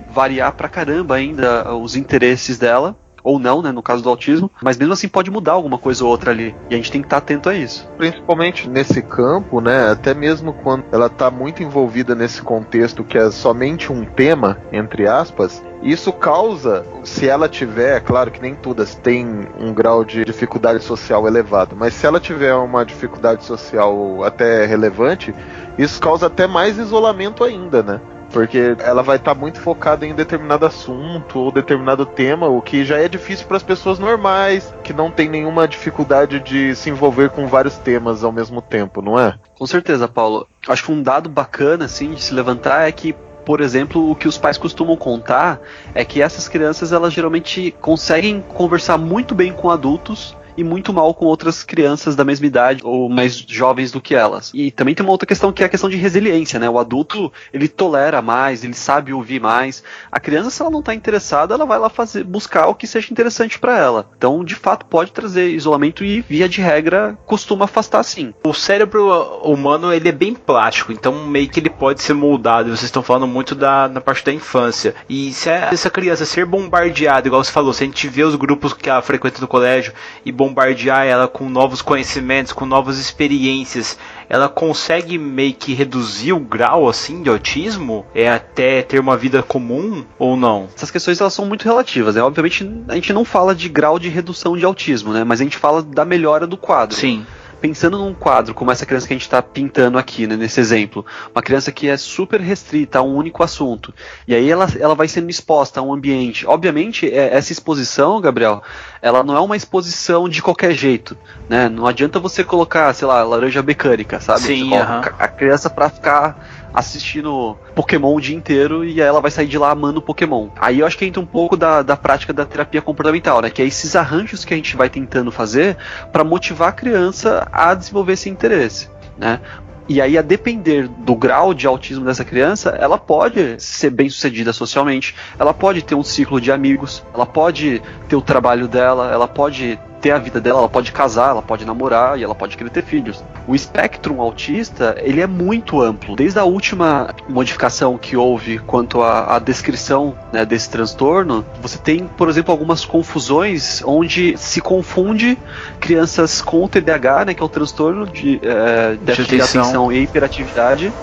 variar pra caramba ainda os interesses dela ou não, né, no caso do autismo, mas mesmo assim pode mudar alguma coisa ou outra ali, e a gente tem que estar tá atento a isso. Principalmente nesse campo, né, até mesmo quando ela está muito envolvida nesse contexto que é somente um tema, entre aspas, isso causa, se ela tiver, claro que nem todas têm um grau de dificuldade social elevado, mas se ela tiver uma dificuldade social até relevante, isso causa até mais isolamento ainda, né? Porque ela vai estar tá muito focada em determinado assunto ou determinado tema, o que já é difícil para as pessoas normais, que não tem nenhuma dificuldade de se envolver com vários temas ao mesmo tempo, não é? Com certeza, Paulo. Acho que um dado bacana assim de se levantar é que por exemplo, o que os pais costumam contar é que essas crianças elas geralmente conseguem conversar muito bem com adultos e muito mal com outras crianças da mesma idade ou mais jovens do que elas. E também tem uma outra questão que é a questão de resiliência, né? O adulto, ele tolera mais, ele sabe ouvir mais. A criança, se ela não está interessada, ela vai lá fazer buscar o que seja interessante para ela. Então, de fato, pode trazer isolamento e via de regra costuma afastar sim. O cérebro humano, ele é bem plástico, então meio que ele pode ser moldado. Vocês estão falando muito da na parte da infância. E se essa criança ser bombardeada, igual você falou, se a gente vê os grupos que ela frequenta no colégio e bombardear ela com novos conhecimentos, com novas experiências, ela consegue meio que reduzir o grau assim de autismo? É até ter uma vida comum ou não? Essas questões elas são muito relativas, né? Obviamente a gente não fala de grau de redução de autismo, né? Mas a gente fala da melhora do quadro. Sim pensando num quadro como essa criança que a gente está pintando aqui, né, nesse exemplo, uma criança que é super restrita a um único assunto, e aí ela, ela vai sendo exposta a um ambiente. Obviamente, é, essa exposição, Gabriel, ela não é uma exposição de qualquer jeito, né? Não adianta você colocar, sei lá, laranja mecânica, sabe? Sim, uh -huh. a criança para ficar assistindo Pokémon o dia inteiro e aí ela vai sair de lá amando Pokémon. Aí eu acho que entra um pouco da, da prática da terapia comportamental, né? Que é esses arranjos que a gente vai tentando fazer para motivar a criança a desenvolver esse interesse. Né? E aí, a depender do grau de autismo dessa criança, ela pode ser bem sucedida socialmente, ela pode ter um ciclo de amigos, ela pode ter o trabalho dela, ela pode ter a vida dela, ela pode casar, ela pode namorar e ela pode querer ter filhos. O espectro autista, ele é muito amplo. Desde a última modificação que houve quanto à, à descrição né, desse transtorno, você tem, por exemplo, algumas confusões onde se confunde crianças com o TDAH, né, que é o transtorno de, é, déficit de atenção. atenção e hiperatividade,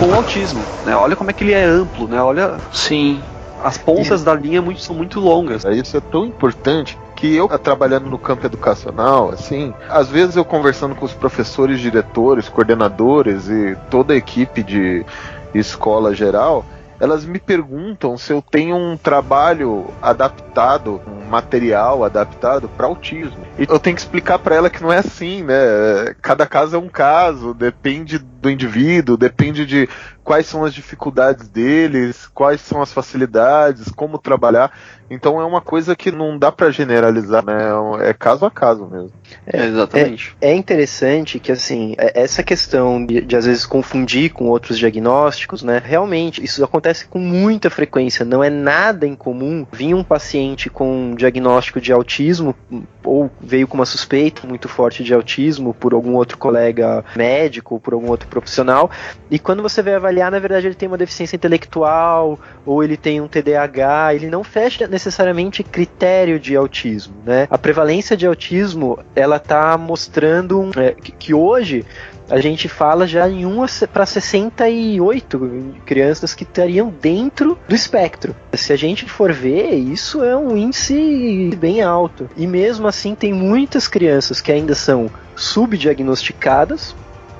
com o autismo. Né? Olha como é que ele é amplo, né? Olha Sim. as pontas da linha muito, são muito longas. Isso é tão importante que eu trabalhando no campo educacional, assim, às vezes eu conversando com os professores, diretores, coordenadores e toda a equipe de escola geral, elas me perguntam se eu tenho um trabalho adaptado, um material adaptado para autismo. E eu tenho que explicar para ela que não é assim, né? Cada caso é um caso, depende do indivíduo, depende de quais são as dificuldades deles, quais são as facilidades, como trabalhar. Então é uma coisa que não dá para generalizar, né? É caso a caso mesmo. É, exatamente. É interessante que, assim, é- essa questão de, de, às vezes confundir com outros diagnósticos, né? Realmente, isso acontece com muita frequência. Não é nada incomum vir um paciente com um diagnóstico de autismo ou veio com uma suspeita muito forte de autismo por algum outro colega médico ou por algum outro profissional. E quando você vai avaliar, na verdade, ele tem uma deficiência intelectual ou ele tem um TDAH, ele não fecha necessariamente critério de autismo, né? A prevalência de autismo, ela está mostrando é, que, que hoje a gente fala já em 1 para 68 crianças que estariam dentro do espectro. Se a gente for ver, isso é um índice bem alto. E mesmo assim, tem muitas crianças que ainda são subdiagnosticadas,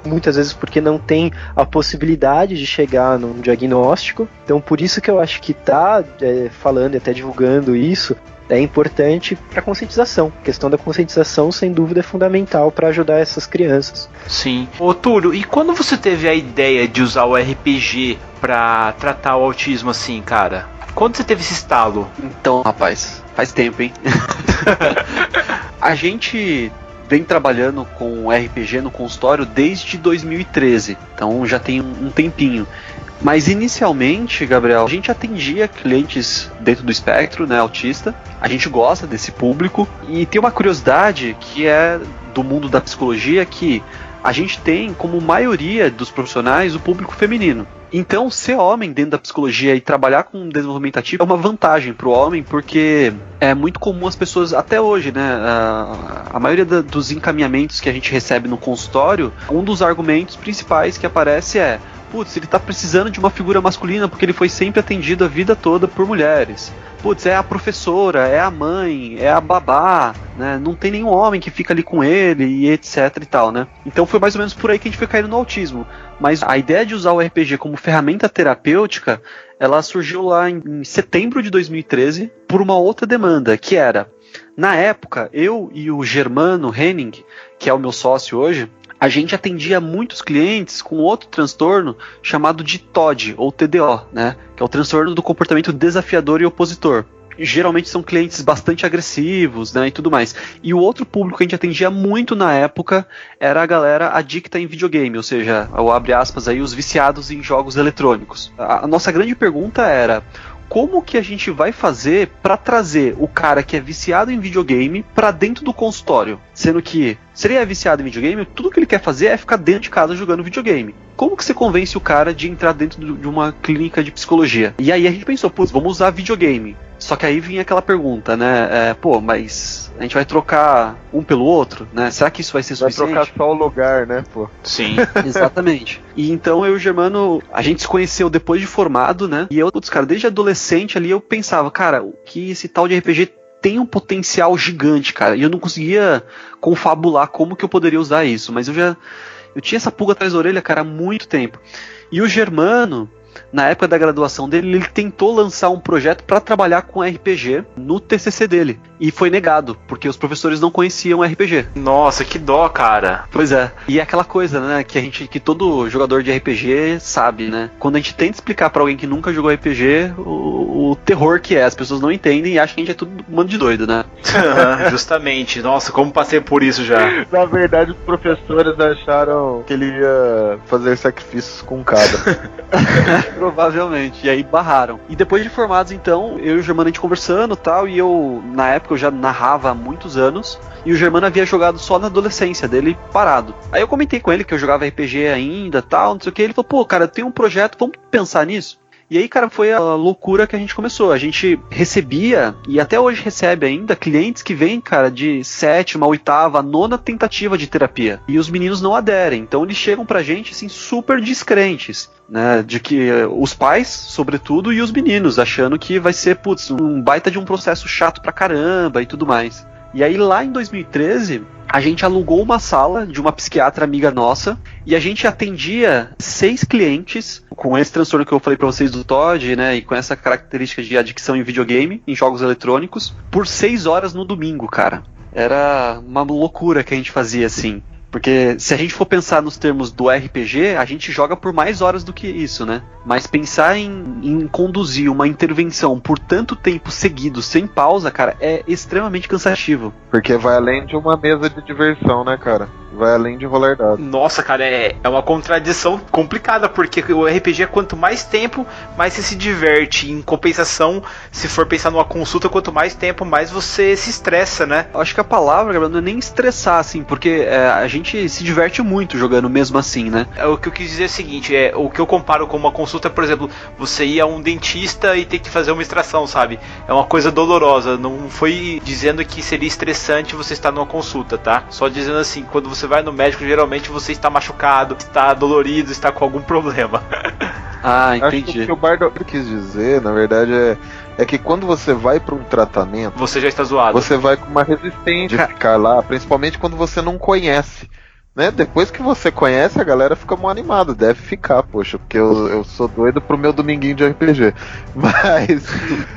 muitas vezes porque não tem a possibilidade de chegar num diagnóstico. Então, por isso que eu acho que tá é, falando e até divulgando isso é importante para conscientização. A questão da conscientização, sem dúvida, é fundamental para ajudar essas crianças. Sim. Ô Túlio, e quando você teve a ideia de usar o RPG pra tratar o autismo assim, cara? Quando você teve esse estalo? Então, rapaz, faz tempo, hein? a gente vem trabalhando com RPG no consultório desde 2013, então já tem um tempinho. Mas inicialmente, Gabriel, a gente atendia clientes dentro do espectro, né, autista. A gente gosta desse público e tem uma curiosidade que é do mundo da psicologia que a gente tem como maioria dos profissionais o público feminino. Então, ser homem dentro da psicologia e trabalhar com desenvolvimento ativo é uma vantagem para o homem, porque é muito comum as pessoas, até hoje, né? A, a maioria da, dos encaminhamentos que a gente recebe no consultório, um dos argumentos principais que aparece é: putz, ele tá precisando de uma figura masculina porque ele foi sempre atendido a vida toda por mulheres. Putz, é a professora, é a mãe, é a babá, né? Não tem nenhum homem que fica ali com ele e etc e tal, né? Então foi mais ou menos por aí que a gente foi caindo no autismo. Mas a ideia de usar o RPG como ferramenta terapêutica, ela surgiu lá em, em setembro de 2013 por uma outra demanda, que era, na época, eu e o Germano Henning, que é o meu sócio hoje, a gente atendia muitos clientes com outro transtorno chamado de TOD, ou TDO, né? Que é o transtorno do comportamento desafiador e opositor. Geralmente são clientes bastante agressivos, né, e tudo mais. E o outro público que a gente atendia muito na época era a galera adicta em videogame, ou seja, o abre aspas aí, os viciados em jogos eletrônicos. A, a nossa grande pergunta era como que a gente vai fazer para trazer o cara que é viciado em videogame para dentro do consultório? Sendo que, se ele é viciado em videogame, tudo que ele quer fazer é ficar dentro de casa jogando videogame. Como que você convence o cara de entrar dentro de uma clínica de psicologia? E aí a gente pensou, putz, vamos usar videogame. Só que aí vinha aquela pergunta, né? É, pô, mas a gente vai trocar um pelo outro, né? Será que isso vai ser Vai suficiente? trocar só o lugar, né, pô? Sim. Exatamente. E então eu e o Germano, a gente se conheceu depois de formado, né? E eu, putz, cara, desde adolescente ali eu pensava, cara, o que esse tal de RPG tem um potencial gigante, cara. E eu não conseguia confabular como que eu poderia usar isso, mas eu já eu tinha essa pulga atrás da orelha, cara, há muito tempo. E o Germano, na época da graduação dele, ele tentou lançar um projeto para trabalhar com RPG no TCC dele. E foi negado, porque os professores não conheciam RPG. Nossa, que dó, cara. Pois é. E é aquela coisa, né, que a gente que todo jogador de RPG sabe, né? Quando a gente tenta explicar para alguém que nunca jogou RPG, o, o terror que é, as pessoas não entendem e acham que a gente é tudo um bando de doido, né? Justamente. Nossa, como passei por isso já. Na verdade, os professores acharam que ele ia fazer sacrifícios com cada. Provavelmente. E aí barraram. E depois de formados, então, eu e o Germano a gente conversando tal, e eu, na época, eu já narrava há muitos anos, e o Germano havia jogado só na adolescência dele, parado. Aí eu comentei com ele que eu jogava RPG ainda tal, não sei o que, ele falou, pô, cara, tem um projeto, vamos pensar nisso? E aí, cara, foi a loucura que a gente começou. A gente recebia, e até hoje recebe ainda, clientes que vêm, cara, de sétima, oitava, nona tentativa de terapia. E os meninos não aderem. Então eles chegam pra gente, assim, super descrentes. Né, de que os pais, sobretudo, e os meninos, achando que vai ser, putz, um baita de um processo chato pra caramba e tudo mais. E aí lá em 2013, a gente alugou uma sala de uma psiquiatra amiga nossa e a gente atendia seis clientes com esse transtorno que eu falei para vocês do Todd, né, e com essa característica de adicção em videogame, em jogos eletrônicos, por seis horas no domingo, cara. Era uma loucura que a gente fazia assim. Porque se a gente for pensar nos termos do RPG, a gente joga por mais horas do que isso, né? Mas pensar em, em, conduzir uma intervenção por tanto tempo seguido, sem pausa, cara, é extremamente cansativo. Porque vai além de uma mesa de diversão, né, cara? Vai além de rolar dados. Nossa, cara, é, é uma contradição complicada, porque o RPG, quanto mais tempo, mais você se diverte. Em compensação, se for pensar numa consulta, quanto mais tempo, mais você se estressa, né? Acho que a palavra, Gabriel, não é nem estressar, assim, porque é, a gente se diverte muito jogando mesmo assim, né? É, o que eu quis dizer é o seguinte, é, o que eu comparo com uma consulta, por exemplo, você ir a um dentista e ter que fazer uma extração, sabe? É uma coisa dolorosa. Não foi dizendo que seria estressante você estar numa consulta, tá? Só dizendo assim, quando você vai no médico, geralmente você está machucado, está dolorido, está com algum problema. ah, entendi. Acho que o que o Bardo quis dizer, na verdade, é é que quando você vai para um tratamento, você já está zoado. Você vai com uma resistência de ficar lá, principalmente quando você não conhece. Né? Depois que você conhece, a galera fica muito animada. Deve ficar, poxa, porque eu, eu sou doido pro meu dominguinho de RPG. Mas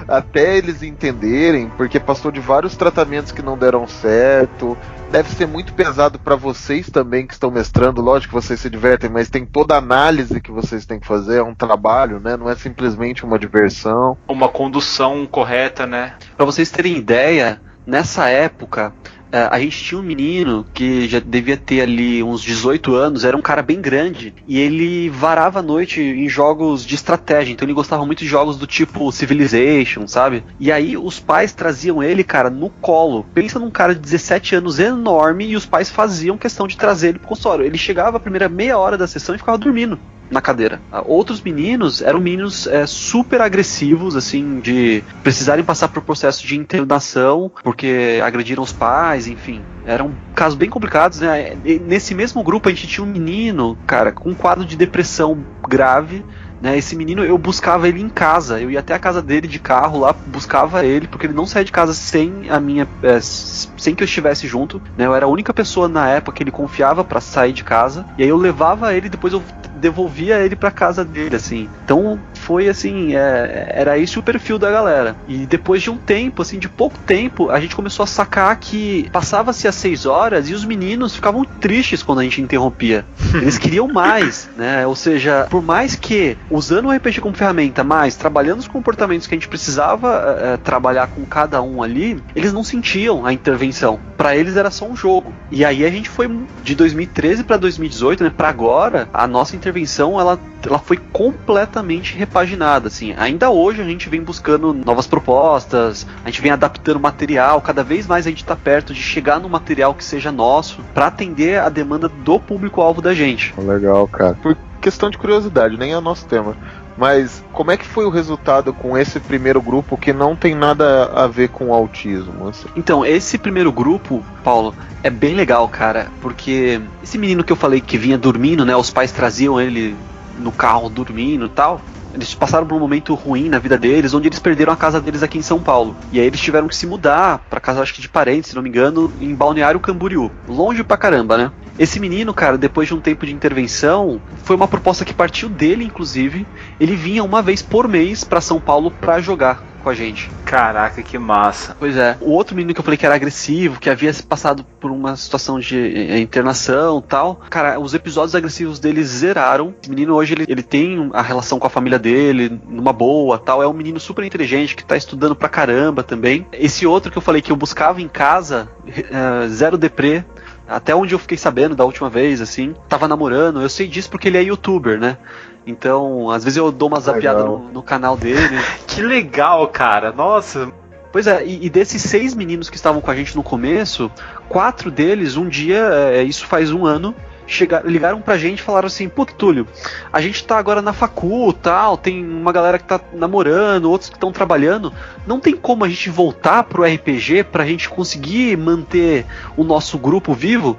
até eles entenderem, porque passou de vários tratamentos que não deram certo. Deve ser muito pesado para vocês também que estão mestrando. Lógico que vocês se divertem, mas tem toda a análise que vocês têm que fazer. É um trabalho, né? Não é simplesmente uma diversão. Uma condução correta, né? Para vocês terem ideia, nessa época a gente tinha um menino que já devia ter ali uns 18 anos, era um cara bem grande, e ele varava a noite em jogos de estratégia, então ele gostava muito de jogos do tipo Civilization, sabe? E aí os pais traziam ele, cara, no colo. Pensa num cara de 17 anos enorme e os pais faziam questão de trazer ele pro consultório. Ele chegava a primeira meia hora da sessão e ficava dormindo na cadeira. Ah, outros meninos eram meninos é, super agressivos, assim, de precisarem passar por processo de internação porque agrediram os pais, enfim. Eram casos bem complicados, né? nesse mesmo grupo a gente tinha um menino, cara, com um quadro de depressão grave. Né, esse menino eu buscava ele em casa, eu ia até a casa dele de carro lá, buscava ele, porque ele não saía de casa sem a minha. É, sem que eu estivesse junto. Né, eu era a única pessoa na época que ele confiava para sair de casa. E aí eu levava ele, depois eu devolvia ele para casa dele, assim. Então foi assim, é, era esse o perfil da galera. E depois de um tempo, assim, de pouco tempo, a gente começou a sacar que passava-se as seis horas e os meninos ficavam tristes quando a gente interrompia. Eles queriam mais, né? Ou seja, por mais que usando o RPG como ferramenta, mas trabalhando os comportamentos que a gente precisava é, trabalhar com cada um ali, eles não sentiam a intervenção. Para eles era só um jogo. E aí a gente foi de 2013 para 2018, né? Para agora, a nossa intervenção ela, ela foi completamente repaginada, assim. Ainda hoje a gente vem buscando novas propostas, a gente vem adaptando material, cada vez mais a gente está perto de chegar no material que seja nosso para atender a demanda do público-alvo da gente. Legal, cara. Por questão de curiosidade, nem é o nosso tema. Mas como é que foi o resultado com esse primeiro grupo que não tem nada a ver com autismo? Assim? Então, esse primeiro grupo, Paulo, é bem legal, cara, porque esse menino que eu falei que vinha dormindo, né? Os pais traziam ele no carro dormindo e tal. Eles passaram por um momento ruim na vida deles, onde eles perderam a casa deles aqui em São Paulo. E aí eles tiveram que se mudar para casa, acho que de parentes, se não me engano, em Balneário Camboriú. Longe pra caramba, né? Esse menino, cara, depois de um tempo de intervenção, foi uma proposta que partiu dele, inclusive. Ele vinha uma vez por mês para São Paulo para jogar com a gente. Caraca, que massa. Pois é. O outro menino que eu falei que era agressivo, que havia passado por uma situação de eh, internação tal, cara, os episódios agressivos dele zeraram. Esse menino hoje ele, ele tem a relação com a família dele numa boa tal. É um menino super inteligente que tá estudando pra caramba também. Esse outro que eu falei que eu buscava em casa, uh, zero deprê, Até onde eu fiquei sabendo da última vez, assim, tava namorando. Eu sei disso porque ele é youtuber, né? Então, às vezes eu dou uma zapiada no, no canal dele. Que legal, cara. Nossa. Pois é, e, e desses seis meninos que estavam com a gente no começo, quatro deles, um dia, é, isso faz um ano, chegaram, ligaram pra gente e falaram assim, pô, Túlio, a gente tá agora na facu tal, tem uma galera que tá namorando, outros que estão trabalhando, não tem como a gente voltar pro RPG pra gente conseguir manter o nosso grupo vivo?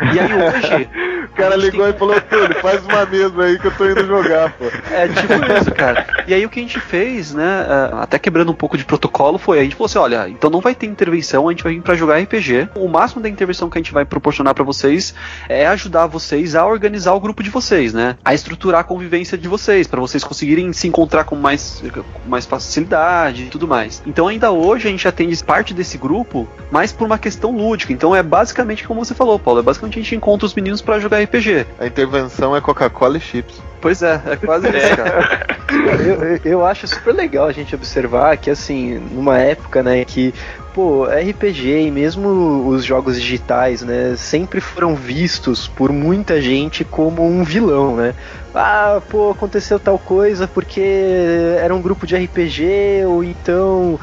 E aí hoje. O cara ligou tem... e falou, Túlio, faz uma mesa aí que eu tô indo jogar, pô. É tipo isso, cara. E aí o que a gente fez, né, é, até quebrando um pouco de protocolo, foi a gente falou assim, olha, então não vai ter intervenção, a gente vai vir pra jogar RPG. O máximo da intervenção que a gente vai proporcionar para vocês é ajudar vocês a organizar o grupo de vocês, né? A estruturar a convivência de vocês, para vocês conseguirem se encontrar com mais, com mais facilidade e tudo mais. Então ainda hoje a gente atende parte desse grupo, mas por uma questão lúdica. Então é basicamente como você falou, Paulo, é basicamente a gente encontra os meninos para jogar RPG. A intervenção é Coca-Cola e chips. Pois é, é quase isso, cara. eu, eu acho super legal a gente observar que, assim, numa época, né, que pô, RPG e mesmo os jogos digitais, né, sempre foram vistos por muita gente como um vilão, né? Ah, pô, aconteceu tal coisa porque era um grupo de RPG ou então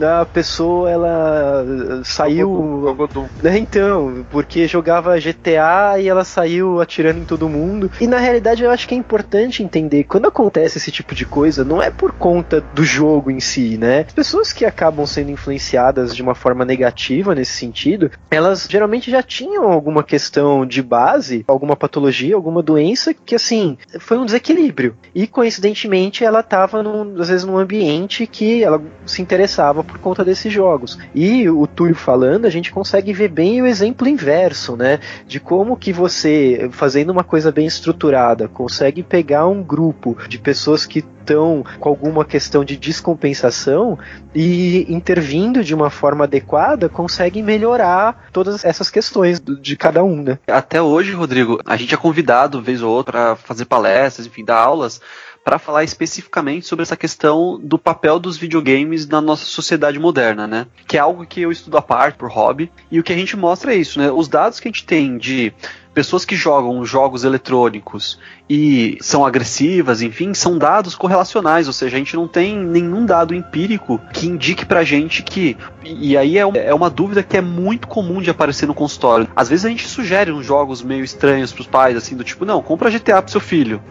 a pessoa ela saiu. Né, então, porque jogava GTA e ela saiu atirando em todo mundo. E na realidade eu acho que é importante entender quando acontece esse tipo de coisa, não é por conta do jogo em si, né? As pessoas que acabam sendo influenciadas de uma forma negativa nesse sentido, elas geralmente já tinham alguma questão de base, alguma patologia, alguma doença que assim foi um desequilíbrio. E coincidentemente ela estava às vezes num ambiente que ela se interessava por conta desses jogos. E o Túlio falando, a gente consegue ver bem o exemplo inverso, né? De como que você, fazendo uma coisa bem estruturada, consegue pegar um grupo de pessoas que estão com alguma questão de descompensação e intervindo de uma forma adequada, consegue melhorar todas essas questões de cada um, né? Até hoje, Rodrigo, a gente é convidado, vez ou outra, para fazer palestras, enfim, dar aulas para falar especificamente sobre essa questão do papel dos videogames na nossa sociedade moderna, né? Que é algo que eu estudo à parte por hobby e o que a gente mostra é isso, né? Os dados que a gente tem de pessoas que jogam jogos eletrônicos e são agressivas, enfim, são dados correlacionais, ou seja, a gente não tem nenhum dado empírico que indique pra gente que. E aí é, é uma dúvida que é muito comum de aparecer no consultório. Às vezes a gente sugere uns jogos meio estranhos pros pais, assim, do tipo, não, compra GTA pro seu filho.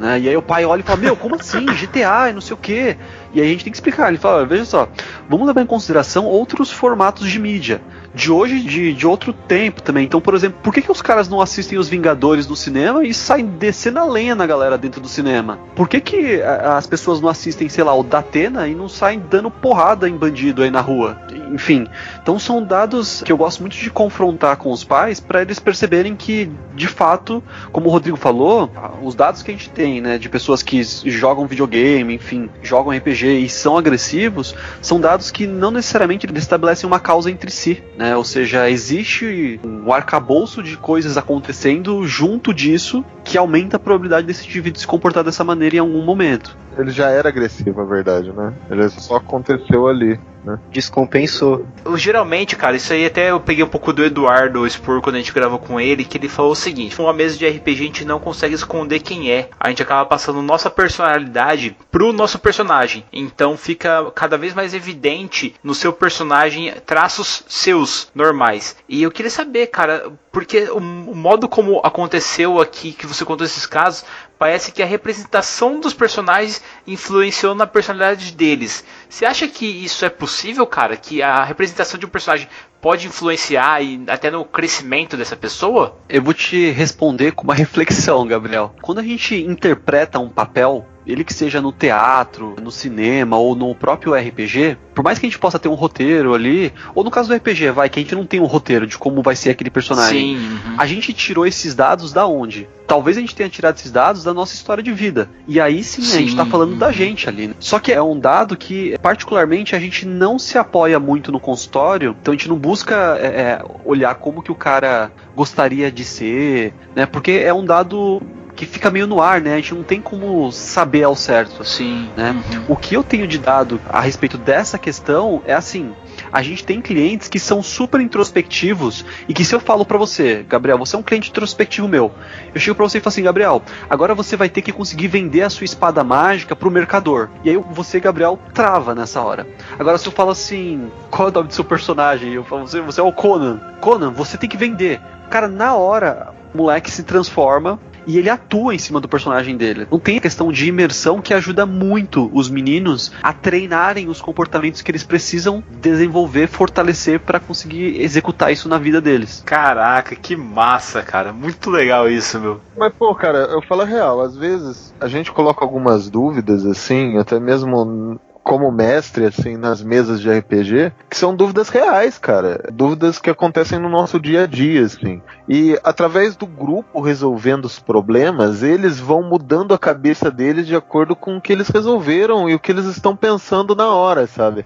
Né? E aí o pai olha e fala, meu, como assim? GTA e não sei o quê. E aí a gente tem que explicar. Ele fala, veja só, vamos levar em consideração outros formatos de mídia. De hoje, de, de outro tempo também. Então, por exemplo, por que, que os caras não assistem os Vingadores no cinema e saem descendo a lenha na galera dentro do cinema? Por que, que as pessoas não assistem, sei lá, o Datena e não saem dando porrada em bandido aí na rua? Enfim, então são dados que eu gosto muito de confrontar com os pais para eles perceberem que, de fato, como o Rodrigo falou, os dados que a gente tem, né, de pessoas que jogam videogame, enfim, jogam RPG e são agressivos, são dados que não necessariamente estabelecem uma causa entre si, né? Ou seja, existe um arcabouço de coisas acontecendo junto disso que aumenta a probabilidade desse indivíduo se comportar dessa maneira em algum momento. Ele já era agressivo, a verdade, né? Ele só aconteceu ali né? Descompensou. Eu, geralmente, cara, isso aí até eu peguei um pouco do Eduardo Spur quando a gente gravou com ele, que ele falou o seguinte: uma mesa de RPG a gente não consegue esconder quem é. A gente acaba passando nossa personalidade pro nosso personagem. Então fica cada vez mais evidente no seu personagem traços seus normais. E eu queria saber, cara, porque o, o modo como aconteceu aqui, que você contou esses casos, parece que a representação dos personagens influenciou na personalidade deles. Você acha que isso é possível, cara? Que a representação de um personagem pode influenciar e até no crescimento dessa pessoa? Eu vou te responder com uma reflexão, Gabriel. Quando a gente interpreta um papel, ele que seja no teatro, no cinema ou no próprio RPG, por mais que a gente possa ter um roteiro ali, ou no caso do RPG, vai, que a gente não tem um roteiro de como vai ser aquele personagem. Sim, uhum. A gente tirou esses dados da onde? Talvez a gente tenha tirado esses dados da nossa história de vida. E aí sim, sim. a gente tá falando da gente ali. Né? Só que é um dado que, particularmente, a gente não se apoia muito no consultório, então a gente não busca é, é olhar como que o cara gostaria de ser, né? Porque é um dado que fica meio no ar, né? A gente não tem como saber ao certo. Sim. Né? Uhum. O que eu tenho de dado a respeito dessa questão é assim. A gente tem clientes que são super introspectivos e que se eu falo para você, Gabriel, você é um cliente introspectivo meu, eu chego para você e falo assim, Gabriel, agora você vai ter que conseguir vender a sua espada mágica pro mercador. E aí você, Gabriel, trava nessa hora. Agora se eu falo assim, qual é o nome do seu personagem? Eu falo, você, você é o Conan. Conan, você tem que vender. Cara, na hora, o moleque se transforma e ele atua em cima do personagem dele. Não tem a questão de imersão que ajuda muito os meninos a treinarem os comportamentos que eles precisam desenvolver, fortalecer para conseguir executar isso na vida deles. Caraca, que massa, cara. Muito legal isso, meu. Mas, pô, cara, eu falo a real, às vezes a gente coloca algumas dúvidas, assim, até mesmo como mestre, assim, nas mesas de RPG, que são dúvidas reais, cara. Dúvidas que acontecem no nosso dia a dia, assim. E através do grupo resolvendo os problemas, eles vão mudando a cabeça deles de acordo com o que eles resolveram e o que eles estão pensando na hora, sabe?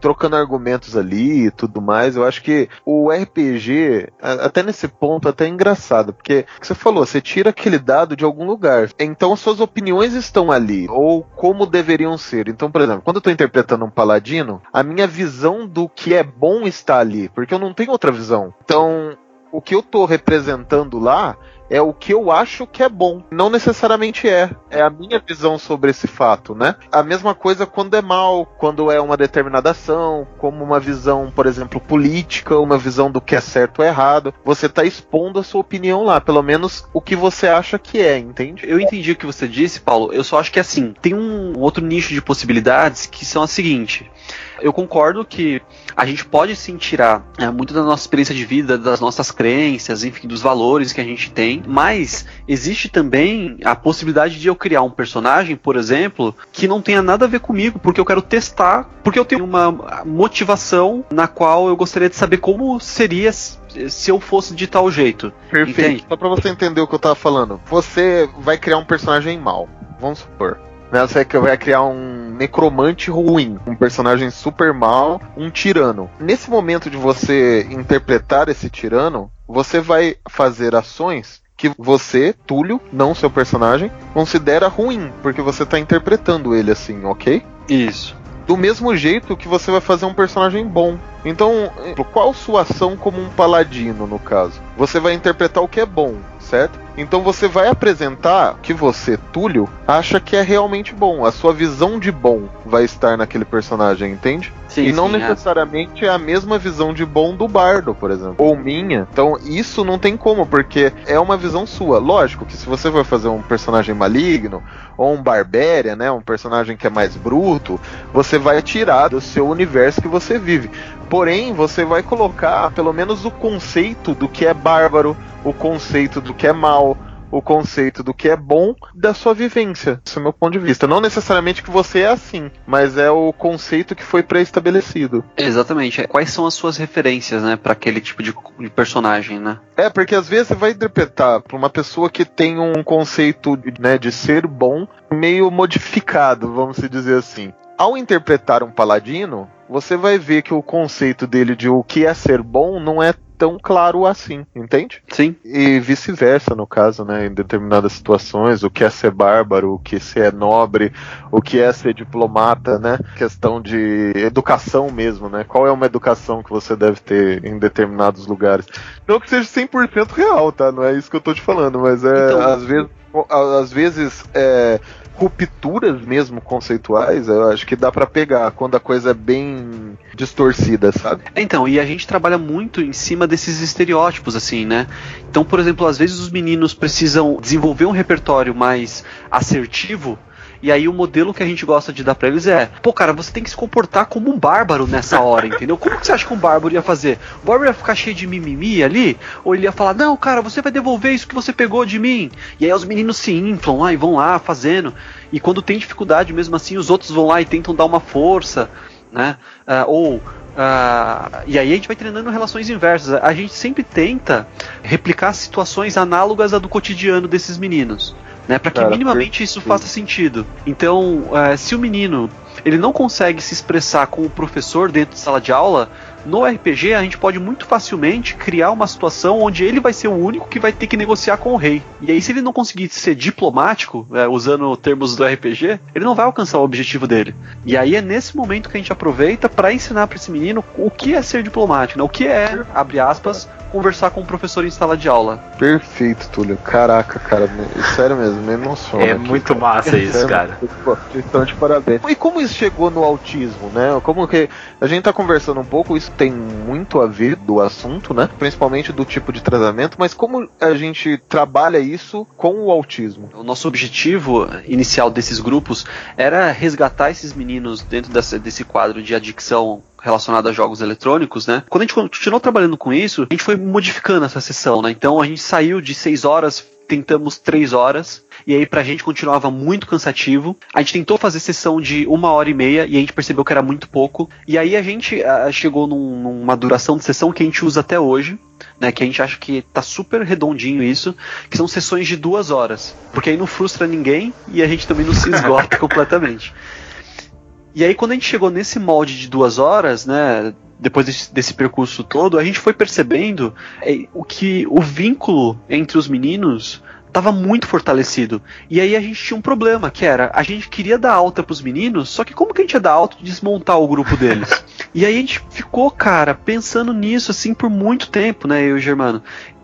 Trocando argumentos ali e tudo mais. Eu acho que o RPG, até nesse ponto, até é engraçado, porque você falou, você tira aquele dado de algum lugar. Então suas opiniões estão ali, ou como deveriam ser. Então, por exemplo, quando eu tô interpretando um paladino, a minha visão do que é bom está ali, porque eu não tenho outra visão. Então, o que eu tô representando lá é o que eu acho que é bom. Não necessariamente é. É a minha visão sobre esse fato, né? A mesma coisa quando é mal, quando é uma determinada ação, como uma visão, por exemplo, política, uma visão do que é certo ou errado. Você tá expondo a sua opinião lá, pelo menos o que você acha que é, entende? Eu entendi o que você disse, Paulo. Eu só acho que assim, tem um outro nicho de possibilidades que são a seguinte. Eu concordo que a gente pode sim tirar é, muito da nossa experiência de vida, das nossas crenças, enfim, dos valores que a gente tem, mas existe também a possibilidade de eu criar um personagem, por exemplo, que não tenha nada a ver comigo, porque eu quero testar, porque eu tenho uma motivação na qual eu gostaria de saber como seria se eu fosse de tal jeito. Perfeito. Entende? Só pra você entender o que eu tava falando. Você vai criar um personagem mal. Vamos supor. Né? Você vai criar um necromante ruim, um personagem super mal, um tirano. Nesse momento de você interpretar esse tirano, você vai fazer ações que você, Túlio, não seu personagem, considera ruim, porque você está interpretando ele assim, ok? Isso. Do mesmo jeito que você vai fazer um personagem bom. Então, qual sua ação como um paladino, no caso? Você vai interpretar o que é bom, certo? Então você vai apresentar que você, Túlio, acha que é realmente bom. A sua visão de bom vai estar naquele personagem, entende? Sim, e não sim, é. necessariamente é. a mesma visão de bom do bardo, por exemplo. Ou minha. Então isso não tem como, porque é uma visão sua. Lógico que se você for fazer um personagem maligno, ou um barbéria, né? Um personagem que é mais bruto, você vai tirar do seu universo que você vive. Porém, você vai colocar pelo menos o conceito do que é bárbaro, o conceito do que é mal, o conceito do que é bom da sua vivência. Esse é o meu ponto de vista. Não necessariamente que você é assim, mas é o conceito que foi pré-estabelecido. Exatamente. Quais são as suas referências, né, para aquele tipo de personagem, né? É, porque às vezes você vai interpretar para uma pessoa que tem um conceito, né, de ser bom meio modificado, vamos dizer assim. Ao interpretar um paladino, você vai ver que o conceito dele de o que é ser bom não é tão claro assim, entende? Sim. E vice-versa, no caso, né? Em determinadas situações, o que é ser bárbaro, o que é nobre, o que é ser diplomata, né? Questão de educação mesmo, né? Qual é uma educação que você deve ter em determinados lugares? Não que seja 100% real, tá? Não é isso que eu tô te falando, mas é, Então- às vezes, às vezes, é, rupturas mesmo conceituais, eu acho que dá pra pegar quando a coisa é bem distorcida, sabe? Então, e a gente trabalha muito em cima desses estereótipos, assim, né? Então, por exemplo, às vezes os meninos precisam desenvolver um repertório mais assertivo. E aí o modelo que a gente gosta de dar pra eles é, pô, cara, você tem que se comportar como um bárbaro nessa hora, entendeu? Como que você acha que um bárbaro ia fazer? O bárbaro ia ficar cheio de mimimi ali? Ou ele ia falar, não, cara, você vai devolver isso que você pegou de mim? E aí os meninos se inflam lá e vão lá fazendo. E quando tem dificuldade mesmo assim, os outros vão lá e tentam dar uma força, né? Ah, ou ah, e aí a gente vai treinando relações inversas. A gente sempre tenta replicar situações análogas à do cotidiano desses meninos. Né, para que Cara, minimamente isso faça sentido. Então, eh, se o menino ele não consegue se expressar com o professor dentro de sala de aula, No RPG, a gente pode muito facilmente criar uma situação onde ele vai ser o único que vai ter que negociar com o rei. E aí, se ele não conseguir ser diplomático, é, usando termos do RPG, ele não vai alcançar o objetivo dele. E aí é nesse momento que a gente aproveita para ensinar para esse menino o que é ser diplomático, né? o que é, abre aspas, conversar com o professor em sala de aula. Perfeito, Túlio. Caraca, cara, sério mesmo, me emociona. É aqui, muito cara. massa isso, Sério, cara. estão de parabéns. E como isso chegou no autismo, né? Como que a gente tá conversando um pouco, isso tem muito a ver do assunto, né? Principalmente do tipo de tratamento, mas como a gente trabalha isso com o autismo? O nosso objetivo inicial desses grupos era resgatar esses meninos dentro dessa- desse quadro de adicção relacionada a jogos eletrônicos, né? Quando a gente continuou trabalhando com isso, a gente foi modificando essa sessão, né? Então a gente saiu de seis horas, tentamos três horas, e aí pra gente continuava muito cansativo. A gente tentou fazer sessão de uma hora e meia e a gente percebeu que era muito pouco. E aí a gente ah, chegou num- numa duração de sessão que a gente usa até hoje, né? Que a gente acha que tá super redondinho isso, que são sessões de duas horas. Porque aí não frustra ninguém e a gente também não se esgota completamente. E aí, quando a gente chegou nesse molde de duas horas, né? Depois desse, desse percurso todo, a gente foi percebendo é, o que o vínculo entre os meninos estava muito fortalecido. E aí a gente tinha um problema, que era, a gente queria dar alta pros meninos, só que como que a gente ia dar alta e desmontar o grupo deles? e aí a gente ficou, cara, pensando nisso assim por muito tempo, né, eu e o Germano.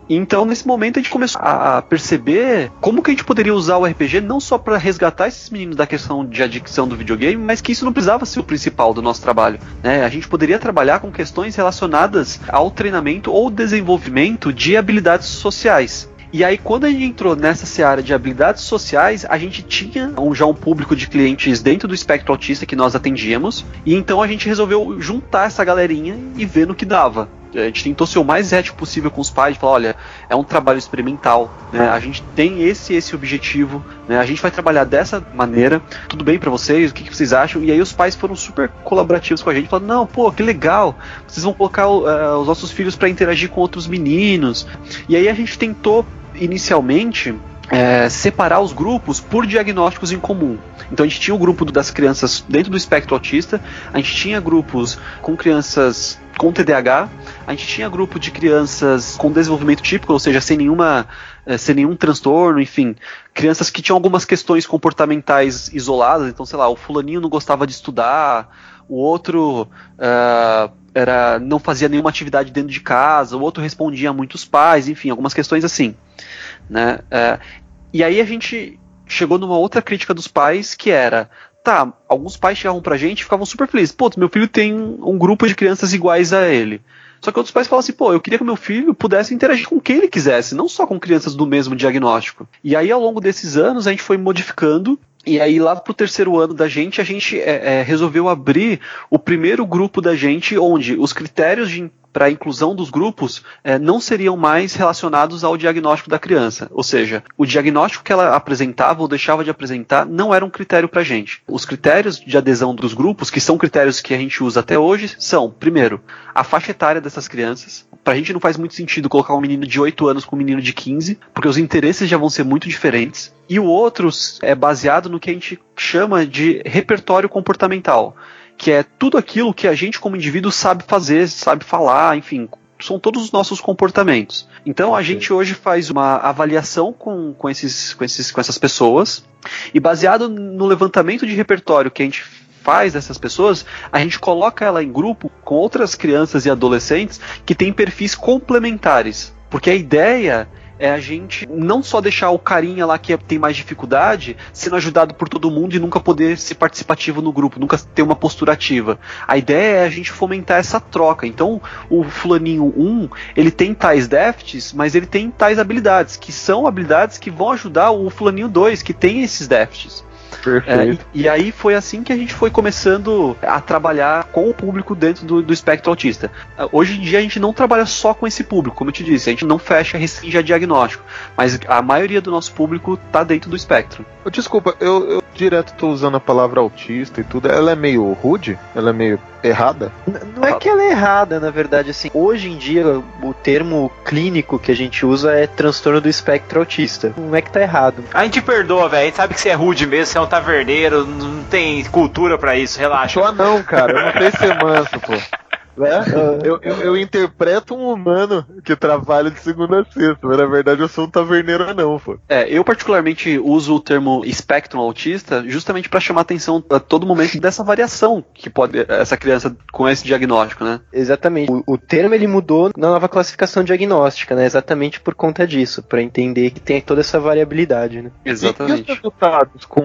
Então, nesse momento, a gente começou a perceber como que a gente poderia usar o RPG não só para resgatar esses meninos da questão de adicção do videogame, mas que isso não precisava ser o principal do nosso trabalho. Né? A gente poderia trabalhar com questões relacionadas ao treinamento ou desenvolvimento de habilidades sociais. E aí, quando a gente entrou nessa seara de habilidades sociais, a gente tinha um, já um público de clientes dentro do espectro autista que nós atendíamos, e então a gente resolveu juntar essa galerinha e ver no que dava. A gente tentou ser o mais ético possível com os pais, falar, olha, é um trabalho experimental, né? A gente tem esse esse objetivo, né? A gente vai trabalhar dessa maneira. Tudo bem pra vocês? O que, que vocês acham? E aí os pais foram super colaborativos com a gente, falando, não, pô, que legal. Vocês vão colocar eh, os nossos filhos para interagir com outros meninos. E aí a gente tentou inicialmente é, separar os grupos por diagnósticos em comum. Então a gente tinha o grupo das crianças dentro do espectro autista, a gente tinha grupos com crianças com TDAH, a gente tinha grupo de crianças com desenvolvimento típico, ou seja, sem nenhuma eh, sem nenhum transtorno, enfim, crianças que tinham algumas questões comportamentais isoladas, então sei lá, o fulaninho não gostava de estudar, o outro ah, era não fazia nenhuma atividade dentro de casa, o outro respondia a muitos pais, enfim, algumas questões assim, né? Eh, e aí a gente chegou numa outra crítica dos pais que era tá, alguns pais chegavam pra gente e ficavam super felizes. Pô, meu filho tem um grupo de crianças iguais a ele. Só que outros pais falavam assim, pô, eu queria que meu filho pudesse interagir com quem ele quisesse, não só com crianças do mesmo diagnóstico. E aí, ao longo desses anos, a gente foi modificando. E aí, lá pro terceiro ano da gente, a gente é, é, resolveu abrir o primeiro grupo da gente, onde os critérios de para a inclusão dos grupos eh, não seriam mais relacionados ao diagnóstico da criança. Ou seja, o diagnóstico que ela apresentava ou deixava de apresentar não era um critério para a gente. Os critérios de adesão dos grupos, que são critérios que a gente usa até hoje, são, primeiro, a faixa etária dessas crianças. Para a gente não faz muito sentido colocar um menino de 8 anos com um menino de 15, porque os interesses já vão ser muito diferentes. E o outro é baseado no que a gente chama de repertório comportamental que é tudo aquilo que a gente como indivíduo sabe fazer, sabe falar, enfim, são todos os nossos comportamentos. Então a gente hoje faz uma avaliação com, com, esses, com, esses, com essas pessoas e baseado no levantamento de repertório que a gente faz dessas pessoas, a gente coloca ela em grupo com outras crianças e adolescentes que têm perfis complementares. Porque a ideia é a gente não só deixar o carinha lá que tem mais dificuldade sendo ajudado por todo mundo e nunca poder ser participativo no grupo, nunca ter uma postura ativa. A ideia é a gente fomentar essa troca. Então, o fulaninho 1, ele tem tais déficits, mas ele tem tais habilidades, que são habilidades que vão ajudar o fulaninho 2, que tem esses déficits. É, e, e, aí foi assim que a gente foi começando a trabalhar com o público dentro do, do, espectro autista. Hoje em dia a gente não trabalha só com esse público, como eu te disse, a gente não fecha, restringe a diagnóstico, mas a maioria do nosso público está dentro do espectro. Desculpa, eu, eu direto tô usando a palavra autista e tudo, ela é meio rude? Ela é meio errada? Não é que ela é errada, na verdade, assim, hoje em dia o termo clínico que a gente usa é transtorno do espectro autista. Não é que tá errado. A gente perdoa, velho, a gente sabe que você é rude mesmo, você é um taverneiro, não tem cultura para isso, relaxa. Só não, cara, eu não ser manso, pô. Né? Eu, eu, eu interpreto um humano que trabalha de segunda a sexta, mas na verdade eu sou um taverneiro não, pô. É, eu particularmente uso o termo espectro autista justamente para chamar atenção a todo momento dessa variação que pode essa criança com esse diagnóstico, né? Exatamente. O, o termo ele mudou na nova classificação diagnóstica, né? Exatamente por conta disso, para entender que tem toda essa variabilidade, né? E, e os resultados com,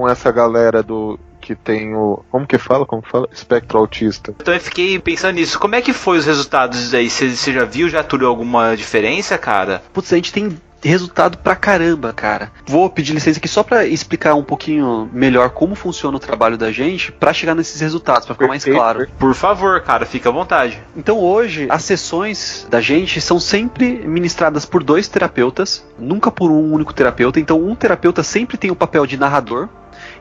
com essa galera do, que tem o. Como que fala? Como fala? Espectro autista. Então eu fiquei pensando nisso. Como é que foi os resultados aí? Você já viu, já tudo alguma diferença, cara? Putz, a gente tem resultado pra caramba, cara. Vou pedir licença aqui só para explicar um pouquinho melhor como funciona o trabalho da gente para chegar nesses resultados, para ficar mais claro. Por favor, cara, fica à vontade. Então hoje as sessões da gente são sempre ministradas por dois terapeutas, nunca por um único terapeuta. Então um terapeuta sempre tem o papel de narrador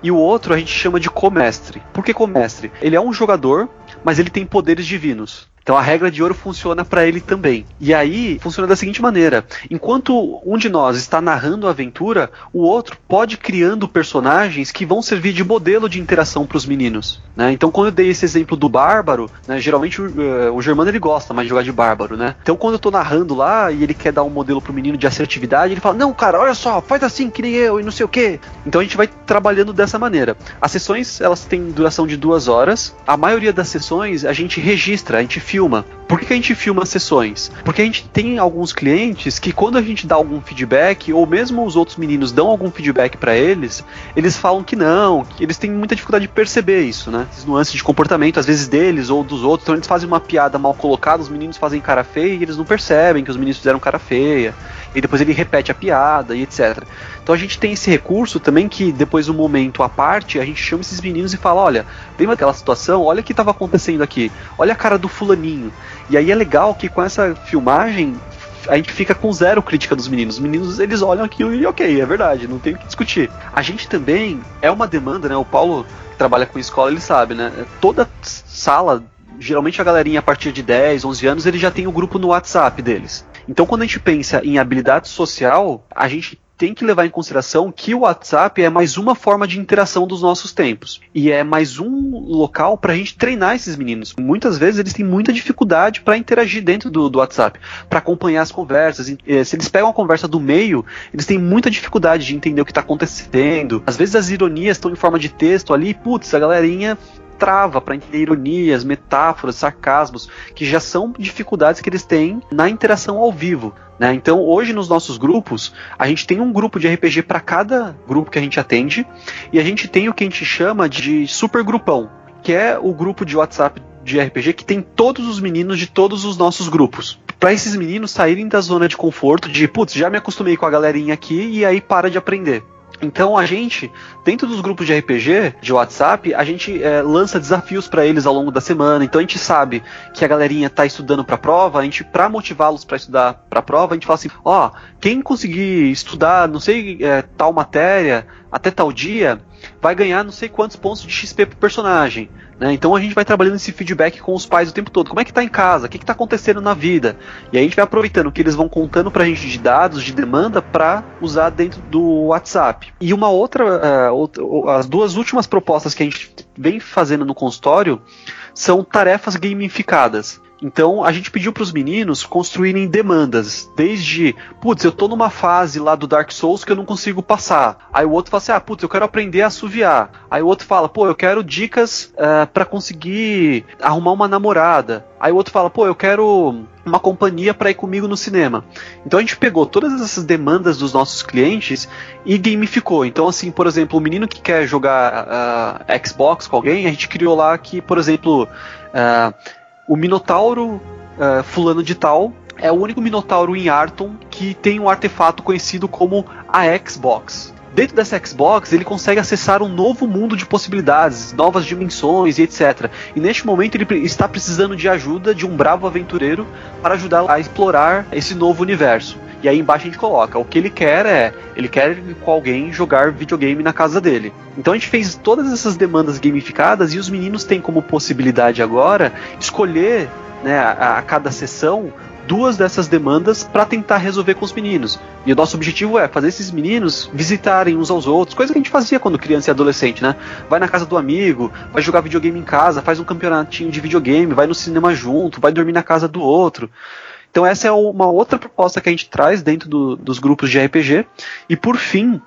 e o outro a gente chama de comestre. Por que comestre? Ele é um jogador, mas ele tem poderes divinos. Então a regra de ouro funciona para ele também. E aí funciona da seguinte maneira: enquanto um de nós está narrando a aventura, o outro pode criando personagens que vão servir de modelo de interação para os meninos. Né? Então quando eu dei esse exemplo do bárbaro, né, geralmente o, uh, o, Germano ele gosta mais de jogar de bárbaro, né? Então quando eu estou narrando lá e ele quer dar um modelo pro menino de assertividade, ele fala: "Não, cara, olha só, faz assim que nem eu e não sei o quê". Então a gente vai trabalhando dessa maneira. As sessões elas têm duração de duas horas. A maioria das sessões a gente registra, a gente filma filma. Por que, a gente filma sessões? Porque a gente tem alguns clientes que quando a gente dá algum feedback, ou mesmo os outros meninos dão algum feedback para eles, eles falam que não, que eles têm muita dificuldade de perceber isso, né? Essas nuances de comportamento, às vezes deles ou dos outros. Então eles fazem uma piada mal colocada, os meninos fazem cara feia e eles não percebem que os meninos fizeram cara feia. E depois ele repete a piada e etc. Então a gente tem esse recurso também que depois um momento à parte, a gente chama esses meninos e fala, olha, lembra aquela situação? Olha o que estava acontecendo aqui. Olha a cara do fulaninho. E aí é legal que com essa filmagem a gente fica com zero crítica dos meninos. Os meninos, eles olham aquilo e ok, é verdade, não tem o que discutir. A gente também é uma demanda, né? O Paulo trabalha com escola, ele sabe, né? Toda sala, geralmente a galerinha a partir de 10, 11 anos, ele já tem o grupo no WhatsApp deles. Então quando a gente pensa em habilidade social, a gente tem que levar em consideração que o WhatsApp é mais uma forma de interação dos nossos tempos. E é mais um local para a gente treinar esses meninos. Muitas vezes eles têm muita dificuldade para interagir dentro do, do WhatsApp, para acompanhar as conversas. Eh, se eles pegam a conversa do meio, eles têm muita dificuldade de entender o que está acontecendo. Às vezes as ironias estão em forma de texto ali, putz, a galerinha trava para entender ironias, metáforas, sarcasmos, que já são dificuldades que eles têm na interação ao vivo. Né? Então, hoje nos nossos grupos, a gente tem um grupo de RPG para cada grupo que a gente atende, e a gente tem o que a gente chama de super grupão, que é o grupo de WhatsApp de RPG que tem todos os meninos de todos os nossos grupos. Para esses meninos saírem da zona de conforto de, putz, já me acostumei com a galerinha aqui e aí para de aprender. Então a gente, dentro dos grupos de RPG de WhatsApp, a gente é, lança desafios para eles ao longo da semana. Então a gente sabe que a galerinha tá estudando para prova, a gente para motivá-los para estudar para prova, a gente fala assim: ó, oh, quem conseguir estudar, não sei é, tal matéria até tal dia, vai ganhar não sei quantos pontos de XP pro personagem. Né? Então a gente vai trabalhando esse feedback com os pais o tempo todo. Como é que tá em casa? O que, que tá acontecendo na vida? E aí a gente vai aproveitando que eles vão contando pra gente de dados, de demanda, para usar dentro do WhatsApp. E uma outra, uh, outra, as duas últimas propostas que a gente vem fazendo no consultório são tarefas gamificadas. Então a gente pediu para os meninos construírem demandas, desde, putz, eu tô numa fase lá do Dark Souls que eu não consigo passar. Aí o outro fala assim, ah, putz, eu quero aprender a assoviar. Aí o outro fala, pô, eu quero dicas uh, eh, para conseguir arrumar uma namorada. Aí o outro fala, pô, eu quero uma companhia para ir comigo no cinema. Então a gente pegou todas essas demandas dos nossos clientes e gamificou. Então, assim, por exemplo, o menino que quer jogar uh, Xbox com alguém, a gente criou lá que, por exemplo, uh, o Minotauro uh, fulano de tal é o único Minotauro em Arton que tem um artefato conhecido como a Xbox. Dentro dessa Xbox, ele consegue acessar um novo mundo de possibilidades, novas dimensões e etc. E neste momento ele está precisando de ajuda de um bravo aventureiro para ajudá-lo a explorar esse novo universo. E aí embaixo a gente coloca, o que ele quer é, ele quer com alguém jogar videogame na casa dele. Então a gente fez todas essas demandas gamificadas e os meninos têm como possibilidade agora escolher né, a, a cada sessão duas dessas demandas para tentar resolver com os meninos. E o nosso objetivo é fazer esses meninos visitarem uns aos outros, coisa que a gente fazia quando criança e adolescente, né? Vai na casa do amigo, vai jogar videogame em casa, faz um campeonatinho de videogame, vai no cinema junto, vai dormir na casa do outro. Então essa é uma outra proposta que a gente traz dentro do, dos grupos de RPG. E por fim,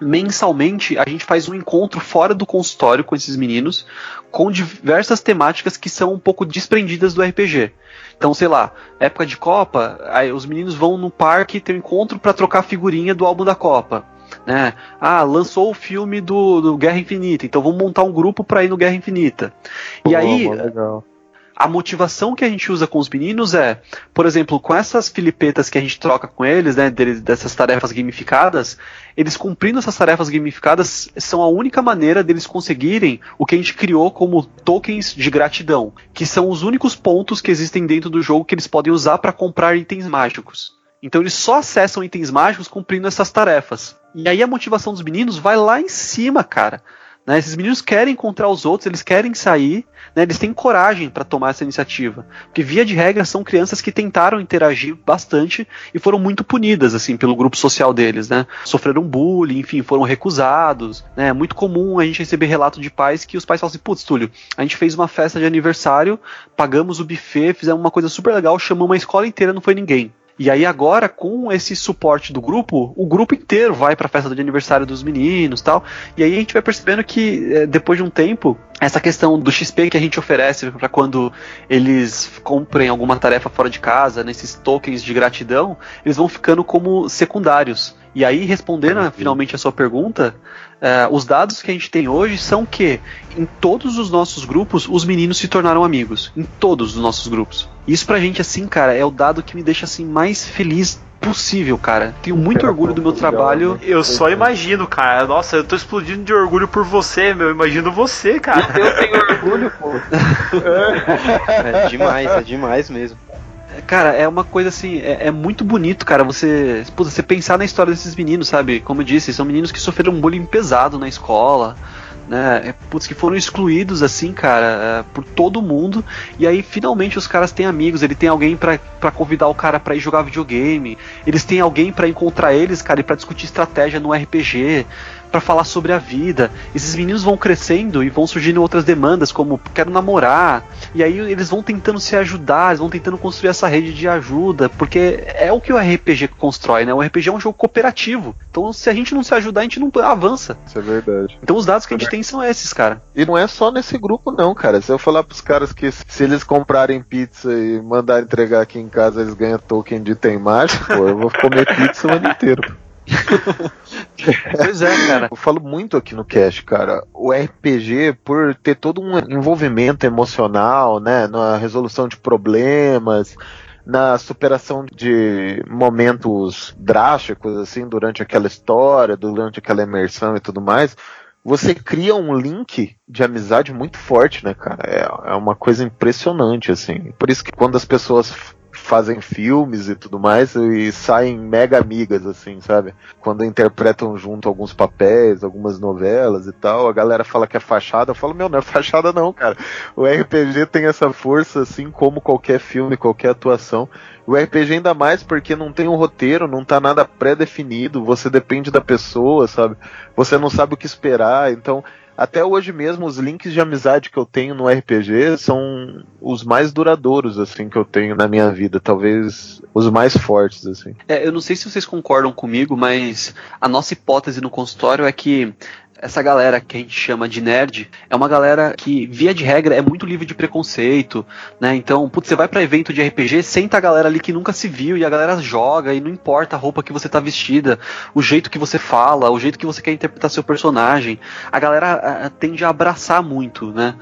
mensalmente a gente faz um encontro fora do consultório com esses meninos, com diversas temáticas que são um pouco desprendidas do RPG. Então, sei lá, época de Copa, os meninos vão no parque ter um encontro para trocar figurinha do álbum da Copa. Né? Ah, lançou o filme do, do Guerra Infinita, então vamos montar um grupo para ir no Guerra Infinita. e aí, legal a motivação que a gente usa com os meninos é, por exemplo, com essas filipetas que a gente troca com eles, né, dessas tarefas gamificadas, eles cumprindo essas tarefas gamificadas são a única maneira deles conseguirem o que a gente criou como tokens de gratidão, que são os únicos pontos que existem dentro do jogo que eles podem usar para comprar itens mágicos. Então eles só acessam itens mágicos cumprindo essas tarefas. E aí a motivação dos meninos vai lá em cima, cara. Né? Esses meninos querem encontrar os outros, eles querem sair, né? eles têm coragem para tomar essa iniciativa. Porque, via de regra, são crianças que tentaram interagir bastante e foram muito punidas assim pelo grupo social deles. Né? Sofreram bullying, enfim, foram recusados. Né? É muito comum a gente receber relato de pais que os pais falam assim: putz, Túlio, a gente fez uma festa de aniversário, pagamos o buffet, fizemos uma coisa super legal, chamamos a escola inteira, não foi ninguém. E aí agora, com esse suporte do grupo, o grupo inteiro vai para a festa de aniversário dos meninos tal. E aí a gente vai percebendo que, é, depois de um tempo, essa questão do XP que a gente oferece para quando eles comprem alguma tarefa fora de casa, nesses tokens de gratidão, eles vão ficando como secundários. E aí, respondendo finalmente a sua pergunta, uh, os dados que a gente tem hoje são que em todos os nossos grupos os meninos se tornaram amigos. Em todos os nossos grupos. Isso pra gente, assim, cara, é o dado que me deixa assim mais feliz possível, cara. Tenho muito orgulho do meu trabalho. Né? Eu só imagino, cara. Nossa, eu tô explodindo de orgulho por você, meu. Eu imagino você, cara. Eu tenho orgulho, pô. é demais, é demais mesmo. Cara, é uma coisa assim, é, é muito bonito, cara, você, puta, você pensar na história desses meninos, sabe? Como eu disse, são meninos que sofreram um bullying pesado na escola, né? É, putz, que foram excluídos, assim, cara, é, por todo mundo. E aí, finalmente, os caras têm amigos. Ele tem alguém para convidar o cara para ir jogar videogame. Eles têm alguém para encontrar eles, cara, e pra discutir estratégia no RPG para falar sobre a vida. Esses meninos vão crescendo e vão surgindo outras demandas, como quero namorar. E aí eles vão tentando se ajudar, eles vão tentando construir essa rede de ajuda, porque é o que o RPG constrói, né? O RPG é um jogo cooperativo. Então, se a gente não se ajudar, a gente não avança. Isso é verdade. Então, os dados que a gente tem são esses, cara. E não é só nesse grupo, não, cara. Se eu falar pros caras que se eles comprarem pizza e mandar entregar aqui em casa, eles ganham token de item mágico, eu vou comer pizza o ano inteiro. pois é, cara. Eu falo muito aqui no cast, cara. O RPG, por ter todo um envolvimento emocional, né, na resolução de problemas, na superação de momentos drásticos, assim, durante aquela história, durante aquela imersão e tudo mais, você cria um link de amizade muito forte, né, cara? É, é uma coisa impressionante, assim. Por isso que quando as pessoas fazem filmes e tudo mais e saem mega amigas, assim, sabe? Quando interpretam junto alguns papéis, algumas novelas e tal, a galera fala que é fachada, eu falo, meu, não é fachada não, cara. O RPG tem essa força, assim como qualquer filme, qualquer atuação. O RPG ainda mais porque não tem um roteiro, não tá nada pré-definido, você depende da pessoa, sabe? Você não sabe o que esperar, então até hoje mesmo os links de amizade que eu tenho no RPG são os mais duradouros assim que eu tenho na minha vida, talvez os mais fortes assim. É, eu não sei se vocês concordam comigo, mas a nossa hipótese no consultório é que essa galera que a gente chama de nerd é uma galera que, via de regra, é muito livre de preconceito, né? Então, putz, você vai para evento de RPG, senta a galera ali que nunca se viu e a galera joga e não importa a roupa que você tá vestida, o jeito que você fala, o jeito que você quer interpretar seu personagem. A galera a, tende a abraçar muito, né?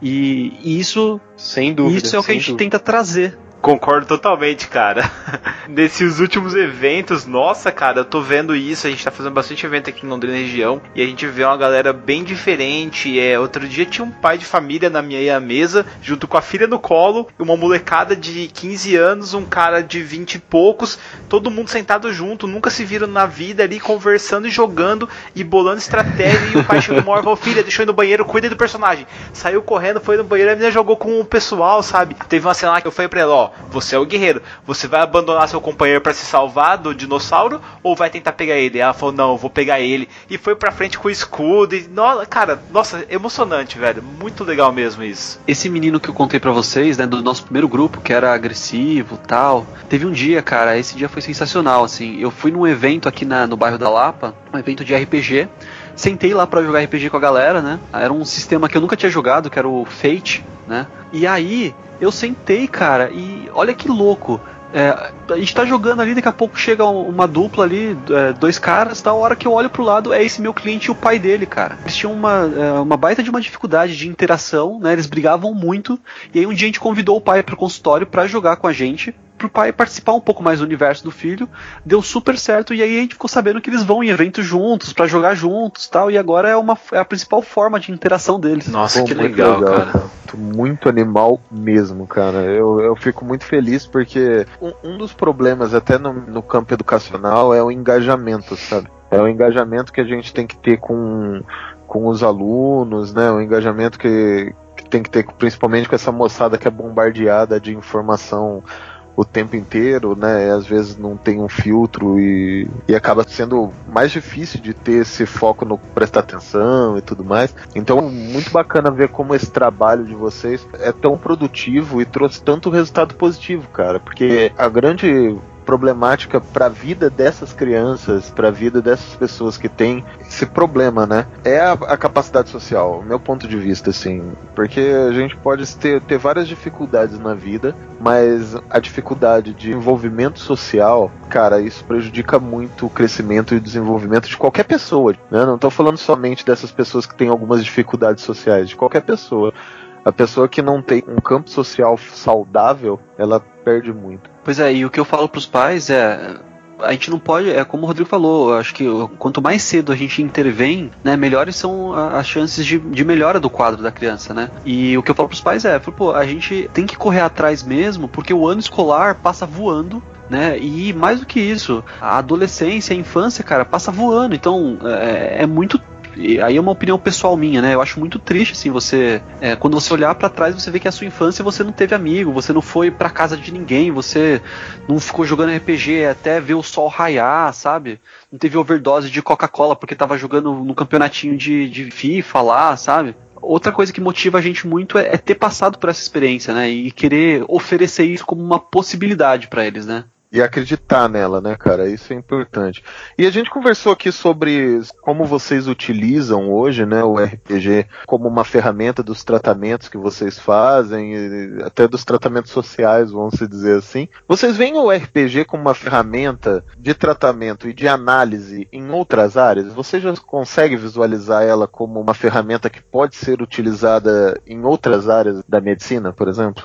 E, e isso, sem dúvida, isso é o que a gente dúvida. tenta trazer Concordo totalmente, cara. Nesses últimos eventos, nossa, cara, eu tô vendo isso. A gente tá fazendo bastante evento aqui em Londrina região e a gente vê uma galera bem diferente. É, outro dia tinha um pai de família na minha mesa, junto com a filha no colo, uma molecada de 15 anos, um cara de 20 e poucos, todo mundo sentado junto, nunca se viram na vida ali conversando e jogando e bolando estratégia. e o pai chegou uma hora falou: Filha, deixa eu ir no banheiro, cuida do personagem. Saiu correndo, foi no banheiro, a menina jogou com o pessoal, sabe? Teve uma cena lá que eu falei pra ela: Ó, você é o guerreiro, você vai abandonar seu companheiro para se salvar do dinossauro ou vai tentar pegar ele? Ela falou, não, vou pegar ele. E foi pra frente com o escudo. E, cara, nossa, emocionante, velho. Muito legal mesmo isso. Esse menino que eu contei para vocês, né, do nosso primeiro grupo, que era agressivo tal, teve um dia, cara, esse dia foi sensacional, assim. Eu fui num evento aqui na, no bairro da Lapa, um evento de RPG. Sentei lá para jogar RPG com a galera, né? Era um sistema que eu nunca tinha jogado, que era o Fate, né? E aí eu sentei, cara, e olha que louco. É, a gente tá jogando ali, daqui a pouco chega uma dupla ali, é, dois caras, tá? A hora que eu olho pro lado é esse meu cliente e o pai dele, cara. Eles tinham uma, é, uma baita de uma dificuldade de interação, né? Eles brigavam muito. E aí um dia a gente convidou o pai pro consultório para jogar com a gente pro pai participar um pouco mais do universo do filho. Deu super certo e aí a gente ficou sabendo que eles vão em eventos juntos para jogar juntos, tal. E agora é uma é a principal forma de interação deles. Nossa, Pô, que legal, legal, cara. cara. Muito animal mesmo, cara. Eu, eu fico muito feliz porque um, um dos problemas até no, no campo educacional é o engajamento, sabe? É o engajamento que a gente tem que ter com, com os alunos, né? O engajamento que, que tem que ter principalmente com essa moçada que é bombardeada de informação o tempo inteiro, né? Às vezes não tem um filtro e, e acaba sendo mais difícil de ter esse foco no prestar atenção e tudo mais. Então, muito bacana ver como esse trabalho de vocês é tão produtivo e trouxe tanto resultado positivo, cara. Porque a grande problemática para a vida dessas crianças, para a vida dessas pessoas que têm esse problema, né? É a, a, capacidade social, meu ponto de vista, assim. Porque a gente pode ter, ter várias dificuldades na vida, mas a dificuldade de envolvimento social, cara, isso prejudica muito o crescimento e o desenvolvimento de qualquer pessoa, né? Não estou falando somente dessas pessoas que têm algumas dificuldades sociais, de qualquer pessoa. A pessoa que não tem um campo social saudável, ela perde muito. Pois é, e o que eu falo pros pais é. A gente não pode, é como o Rodrigo falou, acho que quanto mais cedo a gente intervém, né, melhores são as chances de, de melhora do quadro da criança, né? E o que eu falo pros pais é, pô, a gente tem que correr atrás mesmo, porque o ano escolar passa voando né? E mais do que isso, a adolescência, a infância, cara, passa voando. Então é, é muito aí é uma opinião pessoal minha, né? Eu acho muito triste, assim, você. É, quando você olhar para trás, você vê que a sua infância você não teve amigo, você não foi para casa de ninguém, você não ficou jogando RPG até ver o sol raiar, sabe? Não teve overdose de Coca-Cola porque tava jogando no campeonatinho de, de FIFA lá, sabe? Outra coisa que motiva a gente muito é, é ter passado por essa experiência, né? E querer oferecer isso como uma possibilidade para eles, né? E acreditar nela, né, cara? Isso é importante. E a gente conversou aqui sobre como vocês utilizam hoje, né, o RPG como uma ferramenta dos tratamentos que vocês fazem, até dos tratamentos sociais, vamos dizer assim. Vocês veem o RPG como uma ferramenta de tratamento e de análise em outras áreas? Você já consegue visualizar ela como uma ferramenta que pode ser utilizada em outras áreas da medicina, por exemplo?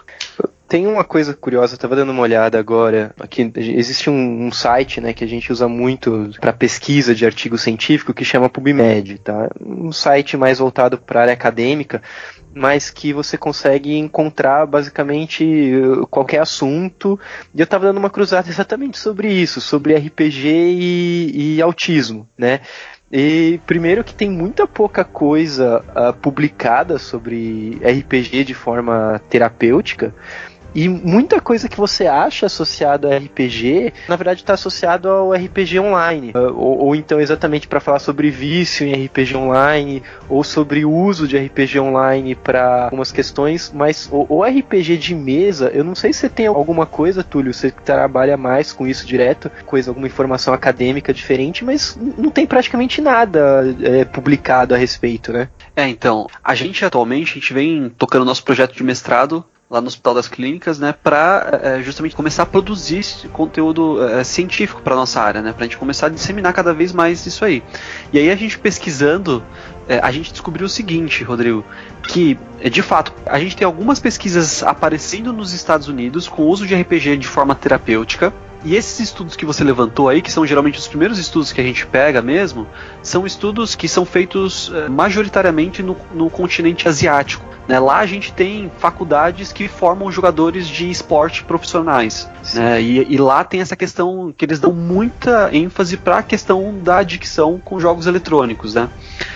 Tem uma coisa curiosa, eu tava dando uma olhada agora. Aqui existe um, um site, né, que a gente usa muito para pesquisa de artigo científico que chama PubMed, tá? Um site mais voltado para área acadêmica, mas que você consegue encontrar basicamente qualquer assunto. E eu tava dando uma cruzada exatamente sobre isso, sobre RPG e, e autismo, né? E primeiro que tem muita pouca coisa uh, publicada sobre RPG de forma terapêutica. E muita coisa que você acha associada a RPG, na verdade está associado ao RPG online. Ah, ou, ou então exatamente para falar sobre vício em RPG online, ou sobre uso de RPG online para algumas questões, mas o, o, RPG de mesa, eu não sei se você tem alguma coisa, Túlio, você trabalha mais com isso direto, coisa, alguma informação acadêmica diferente, mas não tem praticamente nada é, publicado a respeito, né? É, então, a gente atualmente, a gente vem tocando nosso projeto de mestrado lá no Hospital das Clínicas, né, para é, justamente começar a produzir conteúdo é, científico para nossa área, né, para a gente começar a disseminar cada vez mais isso aí. E aí a gente pesquisando, é, a gente descobriu o seguinte, Rodrigo, que de fato a gente tem algumas pesquisas aparecendo nos Estados Unidos com o uso de RPG de forma terapêutica. E esses estudos que você levantou aí, que são geralmente os primeiros estudos que a gente pega mesmo, são estudos que são feitos majoritariamente no, no continente asiático. Né? Lá a gente tem faculdades que formam jogadores de esporte profissionais. Né? E, e, lá tem essa questão que eles dão muita ênfase para a questão da adicção com jogos eletrônicos. Né?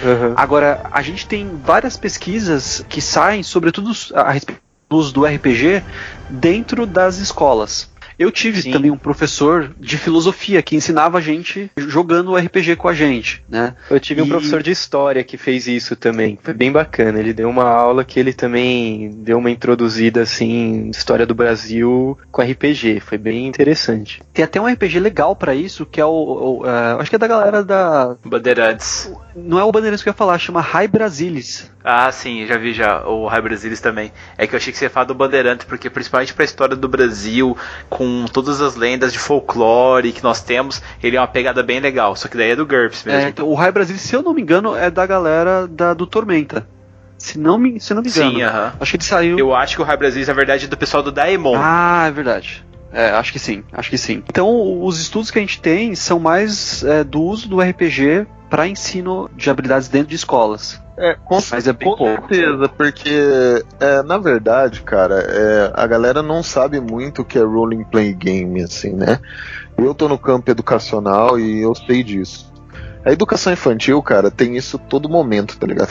Uhum. Agora, a gente tem várias pesquisas que saem, sobretudo a respeito uso do RPG dentro das escolas. Eu tive Sim. também um professor de filosofia que ensinava a gente jogando RPG com a gente, né? Eu tive um E- professor de história que fez isso também. Foi bem bacana. Ele deu uma aula que ele também deu uma introduzida assim, história do Brasil com RPG. Foi bem interessante. Tem até um RPG legal pra isso, que é o, o, é, acho que é da galera da Bandeirantes. não é o Bandeirantes que eu ia falar, chama High Brasilis. Ah, sim, já vi já o Rai Brasilis também. É que eu achei que você ia falar do Bandeirante, porque principalmente pra história do Brasil, com todas as lendas de folclore que nós temos, ele é uma pegada bem legal. Só que daí é do GURPS mesmo. É, então, o High Brasilis, se eu não me engano, é da galera da, do Tormenta. Se não me, se não me engano. Sim, aham. Acho que ele saiu. Eu acho que o Rai Brasilis, na verdade, é do pessoal do Daemon. Ah, é verdade. É, acho que sim, acho que sim. Então, os estudos que a gente tem são mais é, do uso do RPG para ensino de habilidades dentro de escolas. É, com, Mas é bem com pouco. certeza, porque é, na verdade, cara, é, a galera não sabe muito o que é role play game, assim, né? Eu tô no campo educacional e eu sei disso. A educação infantil, cara, tem isso todo momento, tá ligado?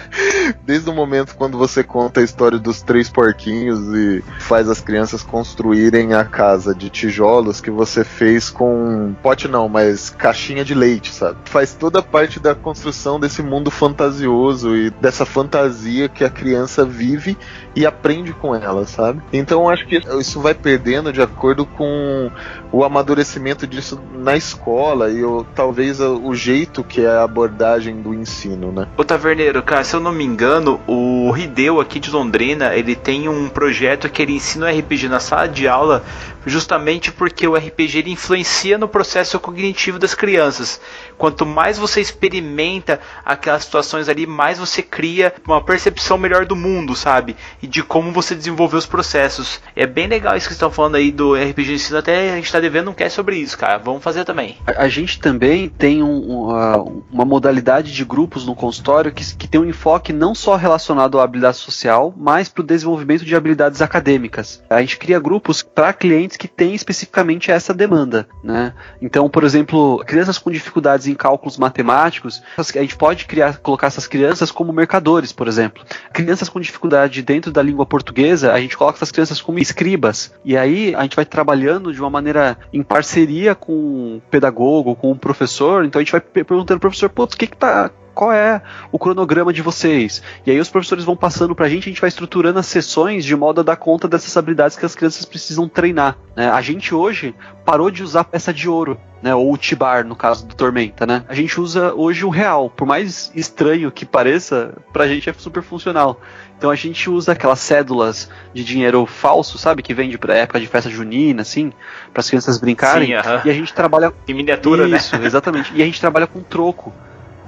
Desde o momento quando você conta a história dos três porquinhos e faz as crianças construírem a casa de tijolos que você fez com pote não, mas caixinha de leite, sabe? Faz toda parte da construção desse mundo fantasioso e dessa fantasia que a criança vive e aprende com ela, sabe? Então eu acho que isso vai perdendo de acordo com o amadurecimento disso na escola e o, talvez o, o jeito que é a abordagem do ensino, né? Ô Taverneiro, cara, se eu não me engano, o Hideo aqui de Londrina, ele tem um projeto que ele ensina o RPG na sala de aula, justamente porque o RPG ele influencia no processo cognitivo das crianças. Quanto mais você experimenta aquelas situações ali, mais você cria uma percepção melhor do mundo, sabe? E de como você desenvolver os processos. É bem legal isso que estão falando aí do RPG ensino, até a gente tá devendo um cast sobre isso, cara. Vamos fazer também. A, a gente também tem um- uma modalidade de grupos no consultório que, que tem um enfoque não só relacionado à habilidade social, mas para o desenvolvimento de habilidades acadêmicas. A gente cria grupos para clientes que têm especificamente essa demanda. Né? Então, por exemplo, crianças com dificuldades em cálculos matemáticos, a gente pode criar, colocar essas crianças como mercadores, por exemplo. Crianças com dificuldade dentro da língua portuguesa, a gente coloca essas crianças como escribas. E aí a gente vai trabalhando de uma maneira em parceria com o pedagogo, com o professor. Então a gente vai per- perguntando pro professor, putz, o que que tá. Qual é o cronograma de vocês? E aí os professores vão passando pra gente, a gente vai estruturando as sessões de modo a dar conta dessas habilidades que as crianças precisam treinar. né? A gente hoje parou de usar peça de ouro, né? Ou o Tibar, no caso do Tormenta, né? A gente usa hoje o real. Por mais estranho que pareça, pra gente é super funcional. Então a gente usa aquelas cédulas de dinheiro falso, sabe? Que vende pra época de festa junina, assim, para as crianças brincarem. Sim, aham. E a gente trabalha Em miniatura, né? isso, exatamente. E a gente trabalha com troco.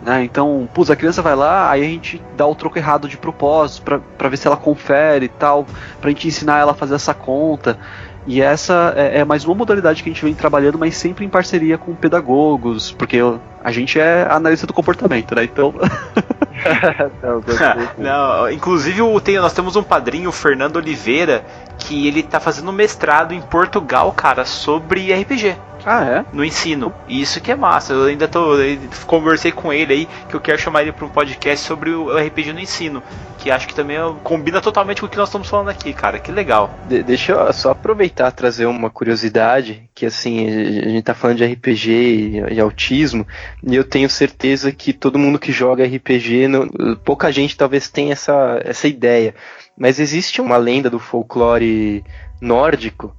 Né? Então, putz, a criança vai lá, aí a gente dá o troco errado de propósito pra, pra ver se ela confere e tal, pra gente ensinar ela a fazer essa conta. E essa é, é mais uma modalidade que a gente vem trabalhando, mas sempre em parceria com pedagogos, porque eu- a gente é analista do comportamento, né? Então. Não, inclusive o- tem- nós temos um padrinho, o Fernando Oliveira, que ele tá fazendo mestrado em Portugal, cara, sobre RPG. Ah, é? No ensino. E isso que é massa. Eu ainda tô. eu conversei com ele aí que eu quero chamar ele para um podcast sobre o RPG no ensino. Que acho que também combina totalmente com o que nós estamos falando aqui, cara. Que legal. De- deixa eu só aproveitar e trazer uma curiosidade, que assim, a gente tá falando de RPG e, e autismo, e eu tenho certeza que todo mundo que joga RPG, não- pouca gente talvez tenha essa, essa ideia. Mas existe uma lenda do folclore nórdico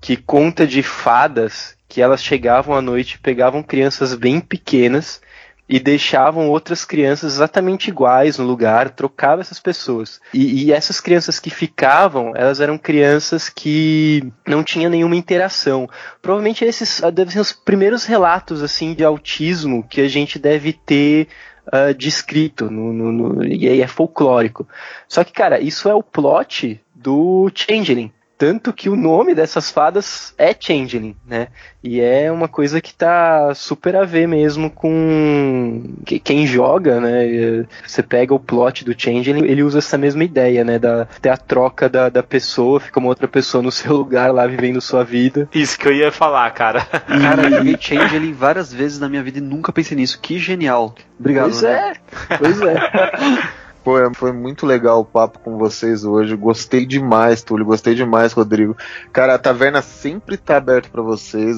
que conta de fadas que elas chegavam à noite, pegavam crianças bem pequenas e deixavam outras crianças exatamente iguais no lugar, trocavam essas pessoas. E, e essas crianças que ficavam, elas eram crianças que não tinham nenhuma interação. Provavelmente esses ah, devem ser os primeiros relatos assim de autismo que a gente deve ter ah, descrito no, no- no- e aí é folclórico. Só que, cara, isso é o plot do Changeling. Tanto que o nome dessas fadas é Changeling, né? E é uma coisa que tá super a ver mesmo com que- quem joga, né? E, Você pega o plot do Changeling, ele usa essa mesma ideia, né? Da, ter a troca da, da pessoa, fica uma outra pessoa no seu lugar lá vivendo sua vida. Isso que eu ia falar, cara. Cara, eu joguei Change ele várias vezes na minha vida e nunca pensei nisso. Que genial. Obrigado. pois André. é, pois é. Pô, é- foi muito legal o papo com vocês hoje. Gostei demais, Túlio. Gostei demais, Rodrigo. Cara, a taverna sempre tá aberta pra vocês.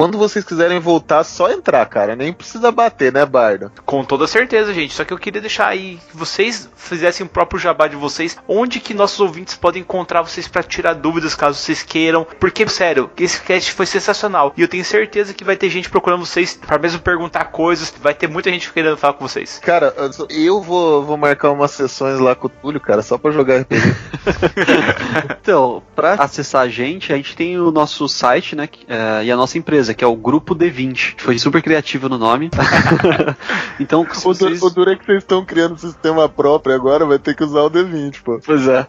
Quando vocês quiserem voltar, só entrar, cara. Nem precisa bater, né, Bardo? Com toda certeza, gente. Só que eu queria deixar aí que vocês fizessem o próprio jabá de vocês. Onde que nossos ouvintes podem encontrar vocês pra tirar dúvidas caso vocês queiram. Porque, sério, esse cast foi sensacional. E eu tenho certeza que vai ter gente procurando vocês pra mesmo perguntar coisas. Vai ter muita gente querendo falar com vocês. Cara, eu vou, vou marcar umas sessões lá com o Túlio, cara, só pra jogar RPG. Então, pra acessar a gente, a gente tem o nosso site, né? é, e a nossa empresa, que é o Grupo D20. Foi super criativo no nome. então, se o, vocês... o duro é que vocês estão criando um sistema próprio agora, vai ter que usar o D20, pô. Pois é.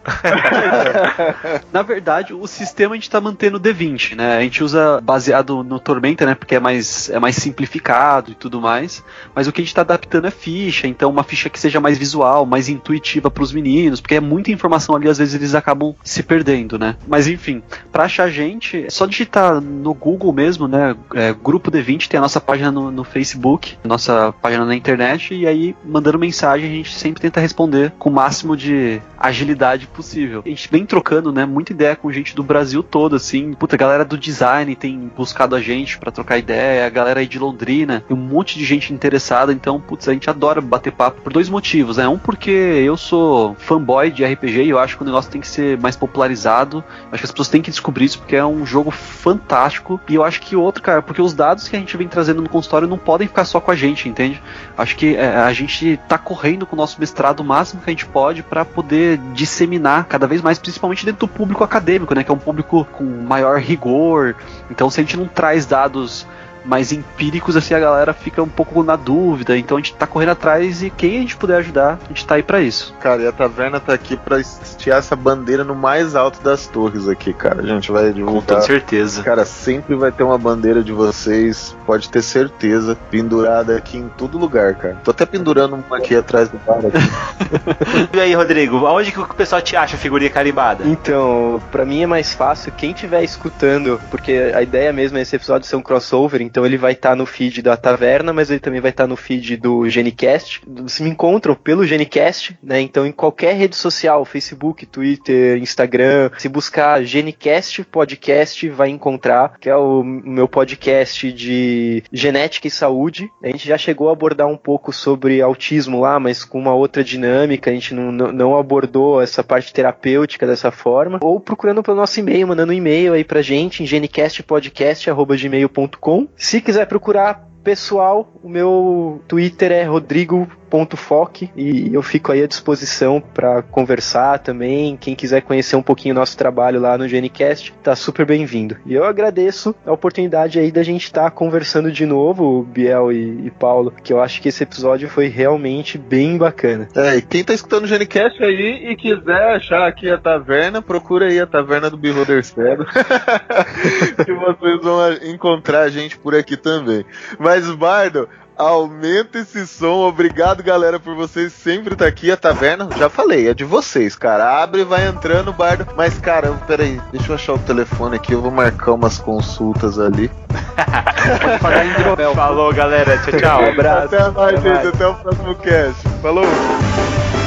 Na verdade, o sistema a gente tá mantendo o D20, né? A gente usa baseado no Tormenta, né? Porque é mais, é mais simplificado e tudo mais. Mas o que a gente tá adaptando é ficha, então uma ficha que seja mais visual, mais intuitiva pros meninos, porque é muita informação ali, às vezes eles acabam se perdendo, né? Mas enfim, pra achar a gente, é só digitar no Google mesmo, né? É, Grupo D20, tem a nossa página no, no Facebook, nossa página na internet, e aí mandando mensagem a gente sempre tenta responder com o máximo de agilidade possível. A gente vem trocando, né, muita ideia com gente do Brasil todo, assim. Puta, a galera do design tem buscado a gente pra trocar ideia, a galera aí de Londrina, um monte de gente interessada, então, putz, a gente adora bater papo por dois motivos, né? Um porque eu sou fanboy de RPG e eu acho que o negócio tem que ser mais popularizado. Acho que as pessoas têm que descobrir isso porque é um jogo fantástico. E eu acho que outro, cara, porque os dados que a gente vem trazendo no consultório não podem ficar só com a gente, entende? Acho que é, a gente tá correndo com o nosso mestrado o máximo que a gente pode para poder disseminar cada vez mais, principalmente dentro do público acadêmico, né? Que é um público com maior rigor. Então, se a gente não traz dados mais empíricos, assim, a galera fica um pouco na dúvida. Então a gente tá correndo atrás e quem a gente puder ajudar, a gente tá aí pra isso. Cara, e a taverna tá aqui pra estiar essa bandeira no mais alto das torres aqui, cara. A gente vai Com divulgar. toda certeza. Cara, sempre vai ter uma bandeira de vocês, pode ter certeza, pendurada aqui em todo lugar, cara. Tô até pendurando uma aqui atrás do bar aqui. E aí, Rodrigo, aonde que o pessoal te acha figurinha carimbada? Então, pra mim é mais fácil quem estiver escutando, porque a ideia mesmo é esse episódio ser um crossover, então ele vai estar no feed da Taverna, mas ele também vai estar no feed do Genicast. Se me encontram pelo Genicast, né? Então em qualquer rede social, Facebook, Twitter, Instagram, se buscar Genicast Podcast, vai encontrar, que é o meu podcast de genética e saúde. A gente já chegou a abordar um pouco sobre autismo lá, mas com uma outra dinâmica, a gente não, não- abordou essa parte terapêutica dessa forma. Ou procurando pelo nosso e-mail, mandando um e-mail aí pra gente em genicastpodcast.gmail.com. Se quiser procurar pessoal, o meu Twitter é rodrigo.foc e eu fico aí à disposição para conversar também. Quem quiser conhecer um pouquinho o nosso trabalho lá no Genicast, tá super bem-vindo. E eu agradeço a oportunidade aí da gente estar conversando de novo, Biel e, e Paulo, que eu acho que esse episódio foi realmente bem bacana. É, e quem tá escutando o Genicast aí e quiser achar aqui a taverna, procura aí a taverna do Beholder Cego. que vocês vão encontrar a gente por aqui também. Mas, Bardo, aumenta esse som. Obrigado, galera, por vocês sempre estar aqui. A taverna, já falei, é de vocês, cara. Abre e vai entrando, Bardo. Mas, cara, peraí, deixa eu achar o telefone aqui. Eu vou marcar umas consultas ali. Pode pagar em hidromel. Falou, galera. Tchau, tchau. Um abraço. Até mais, Até gente. mais. Até o próximo cast. Falou!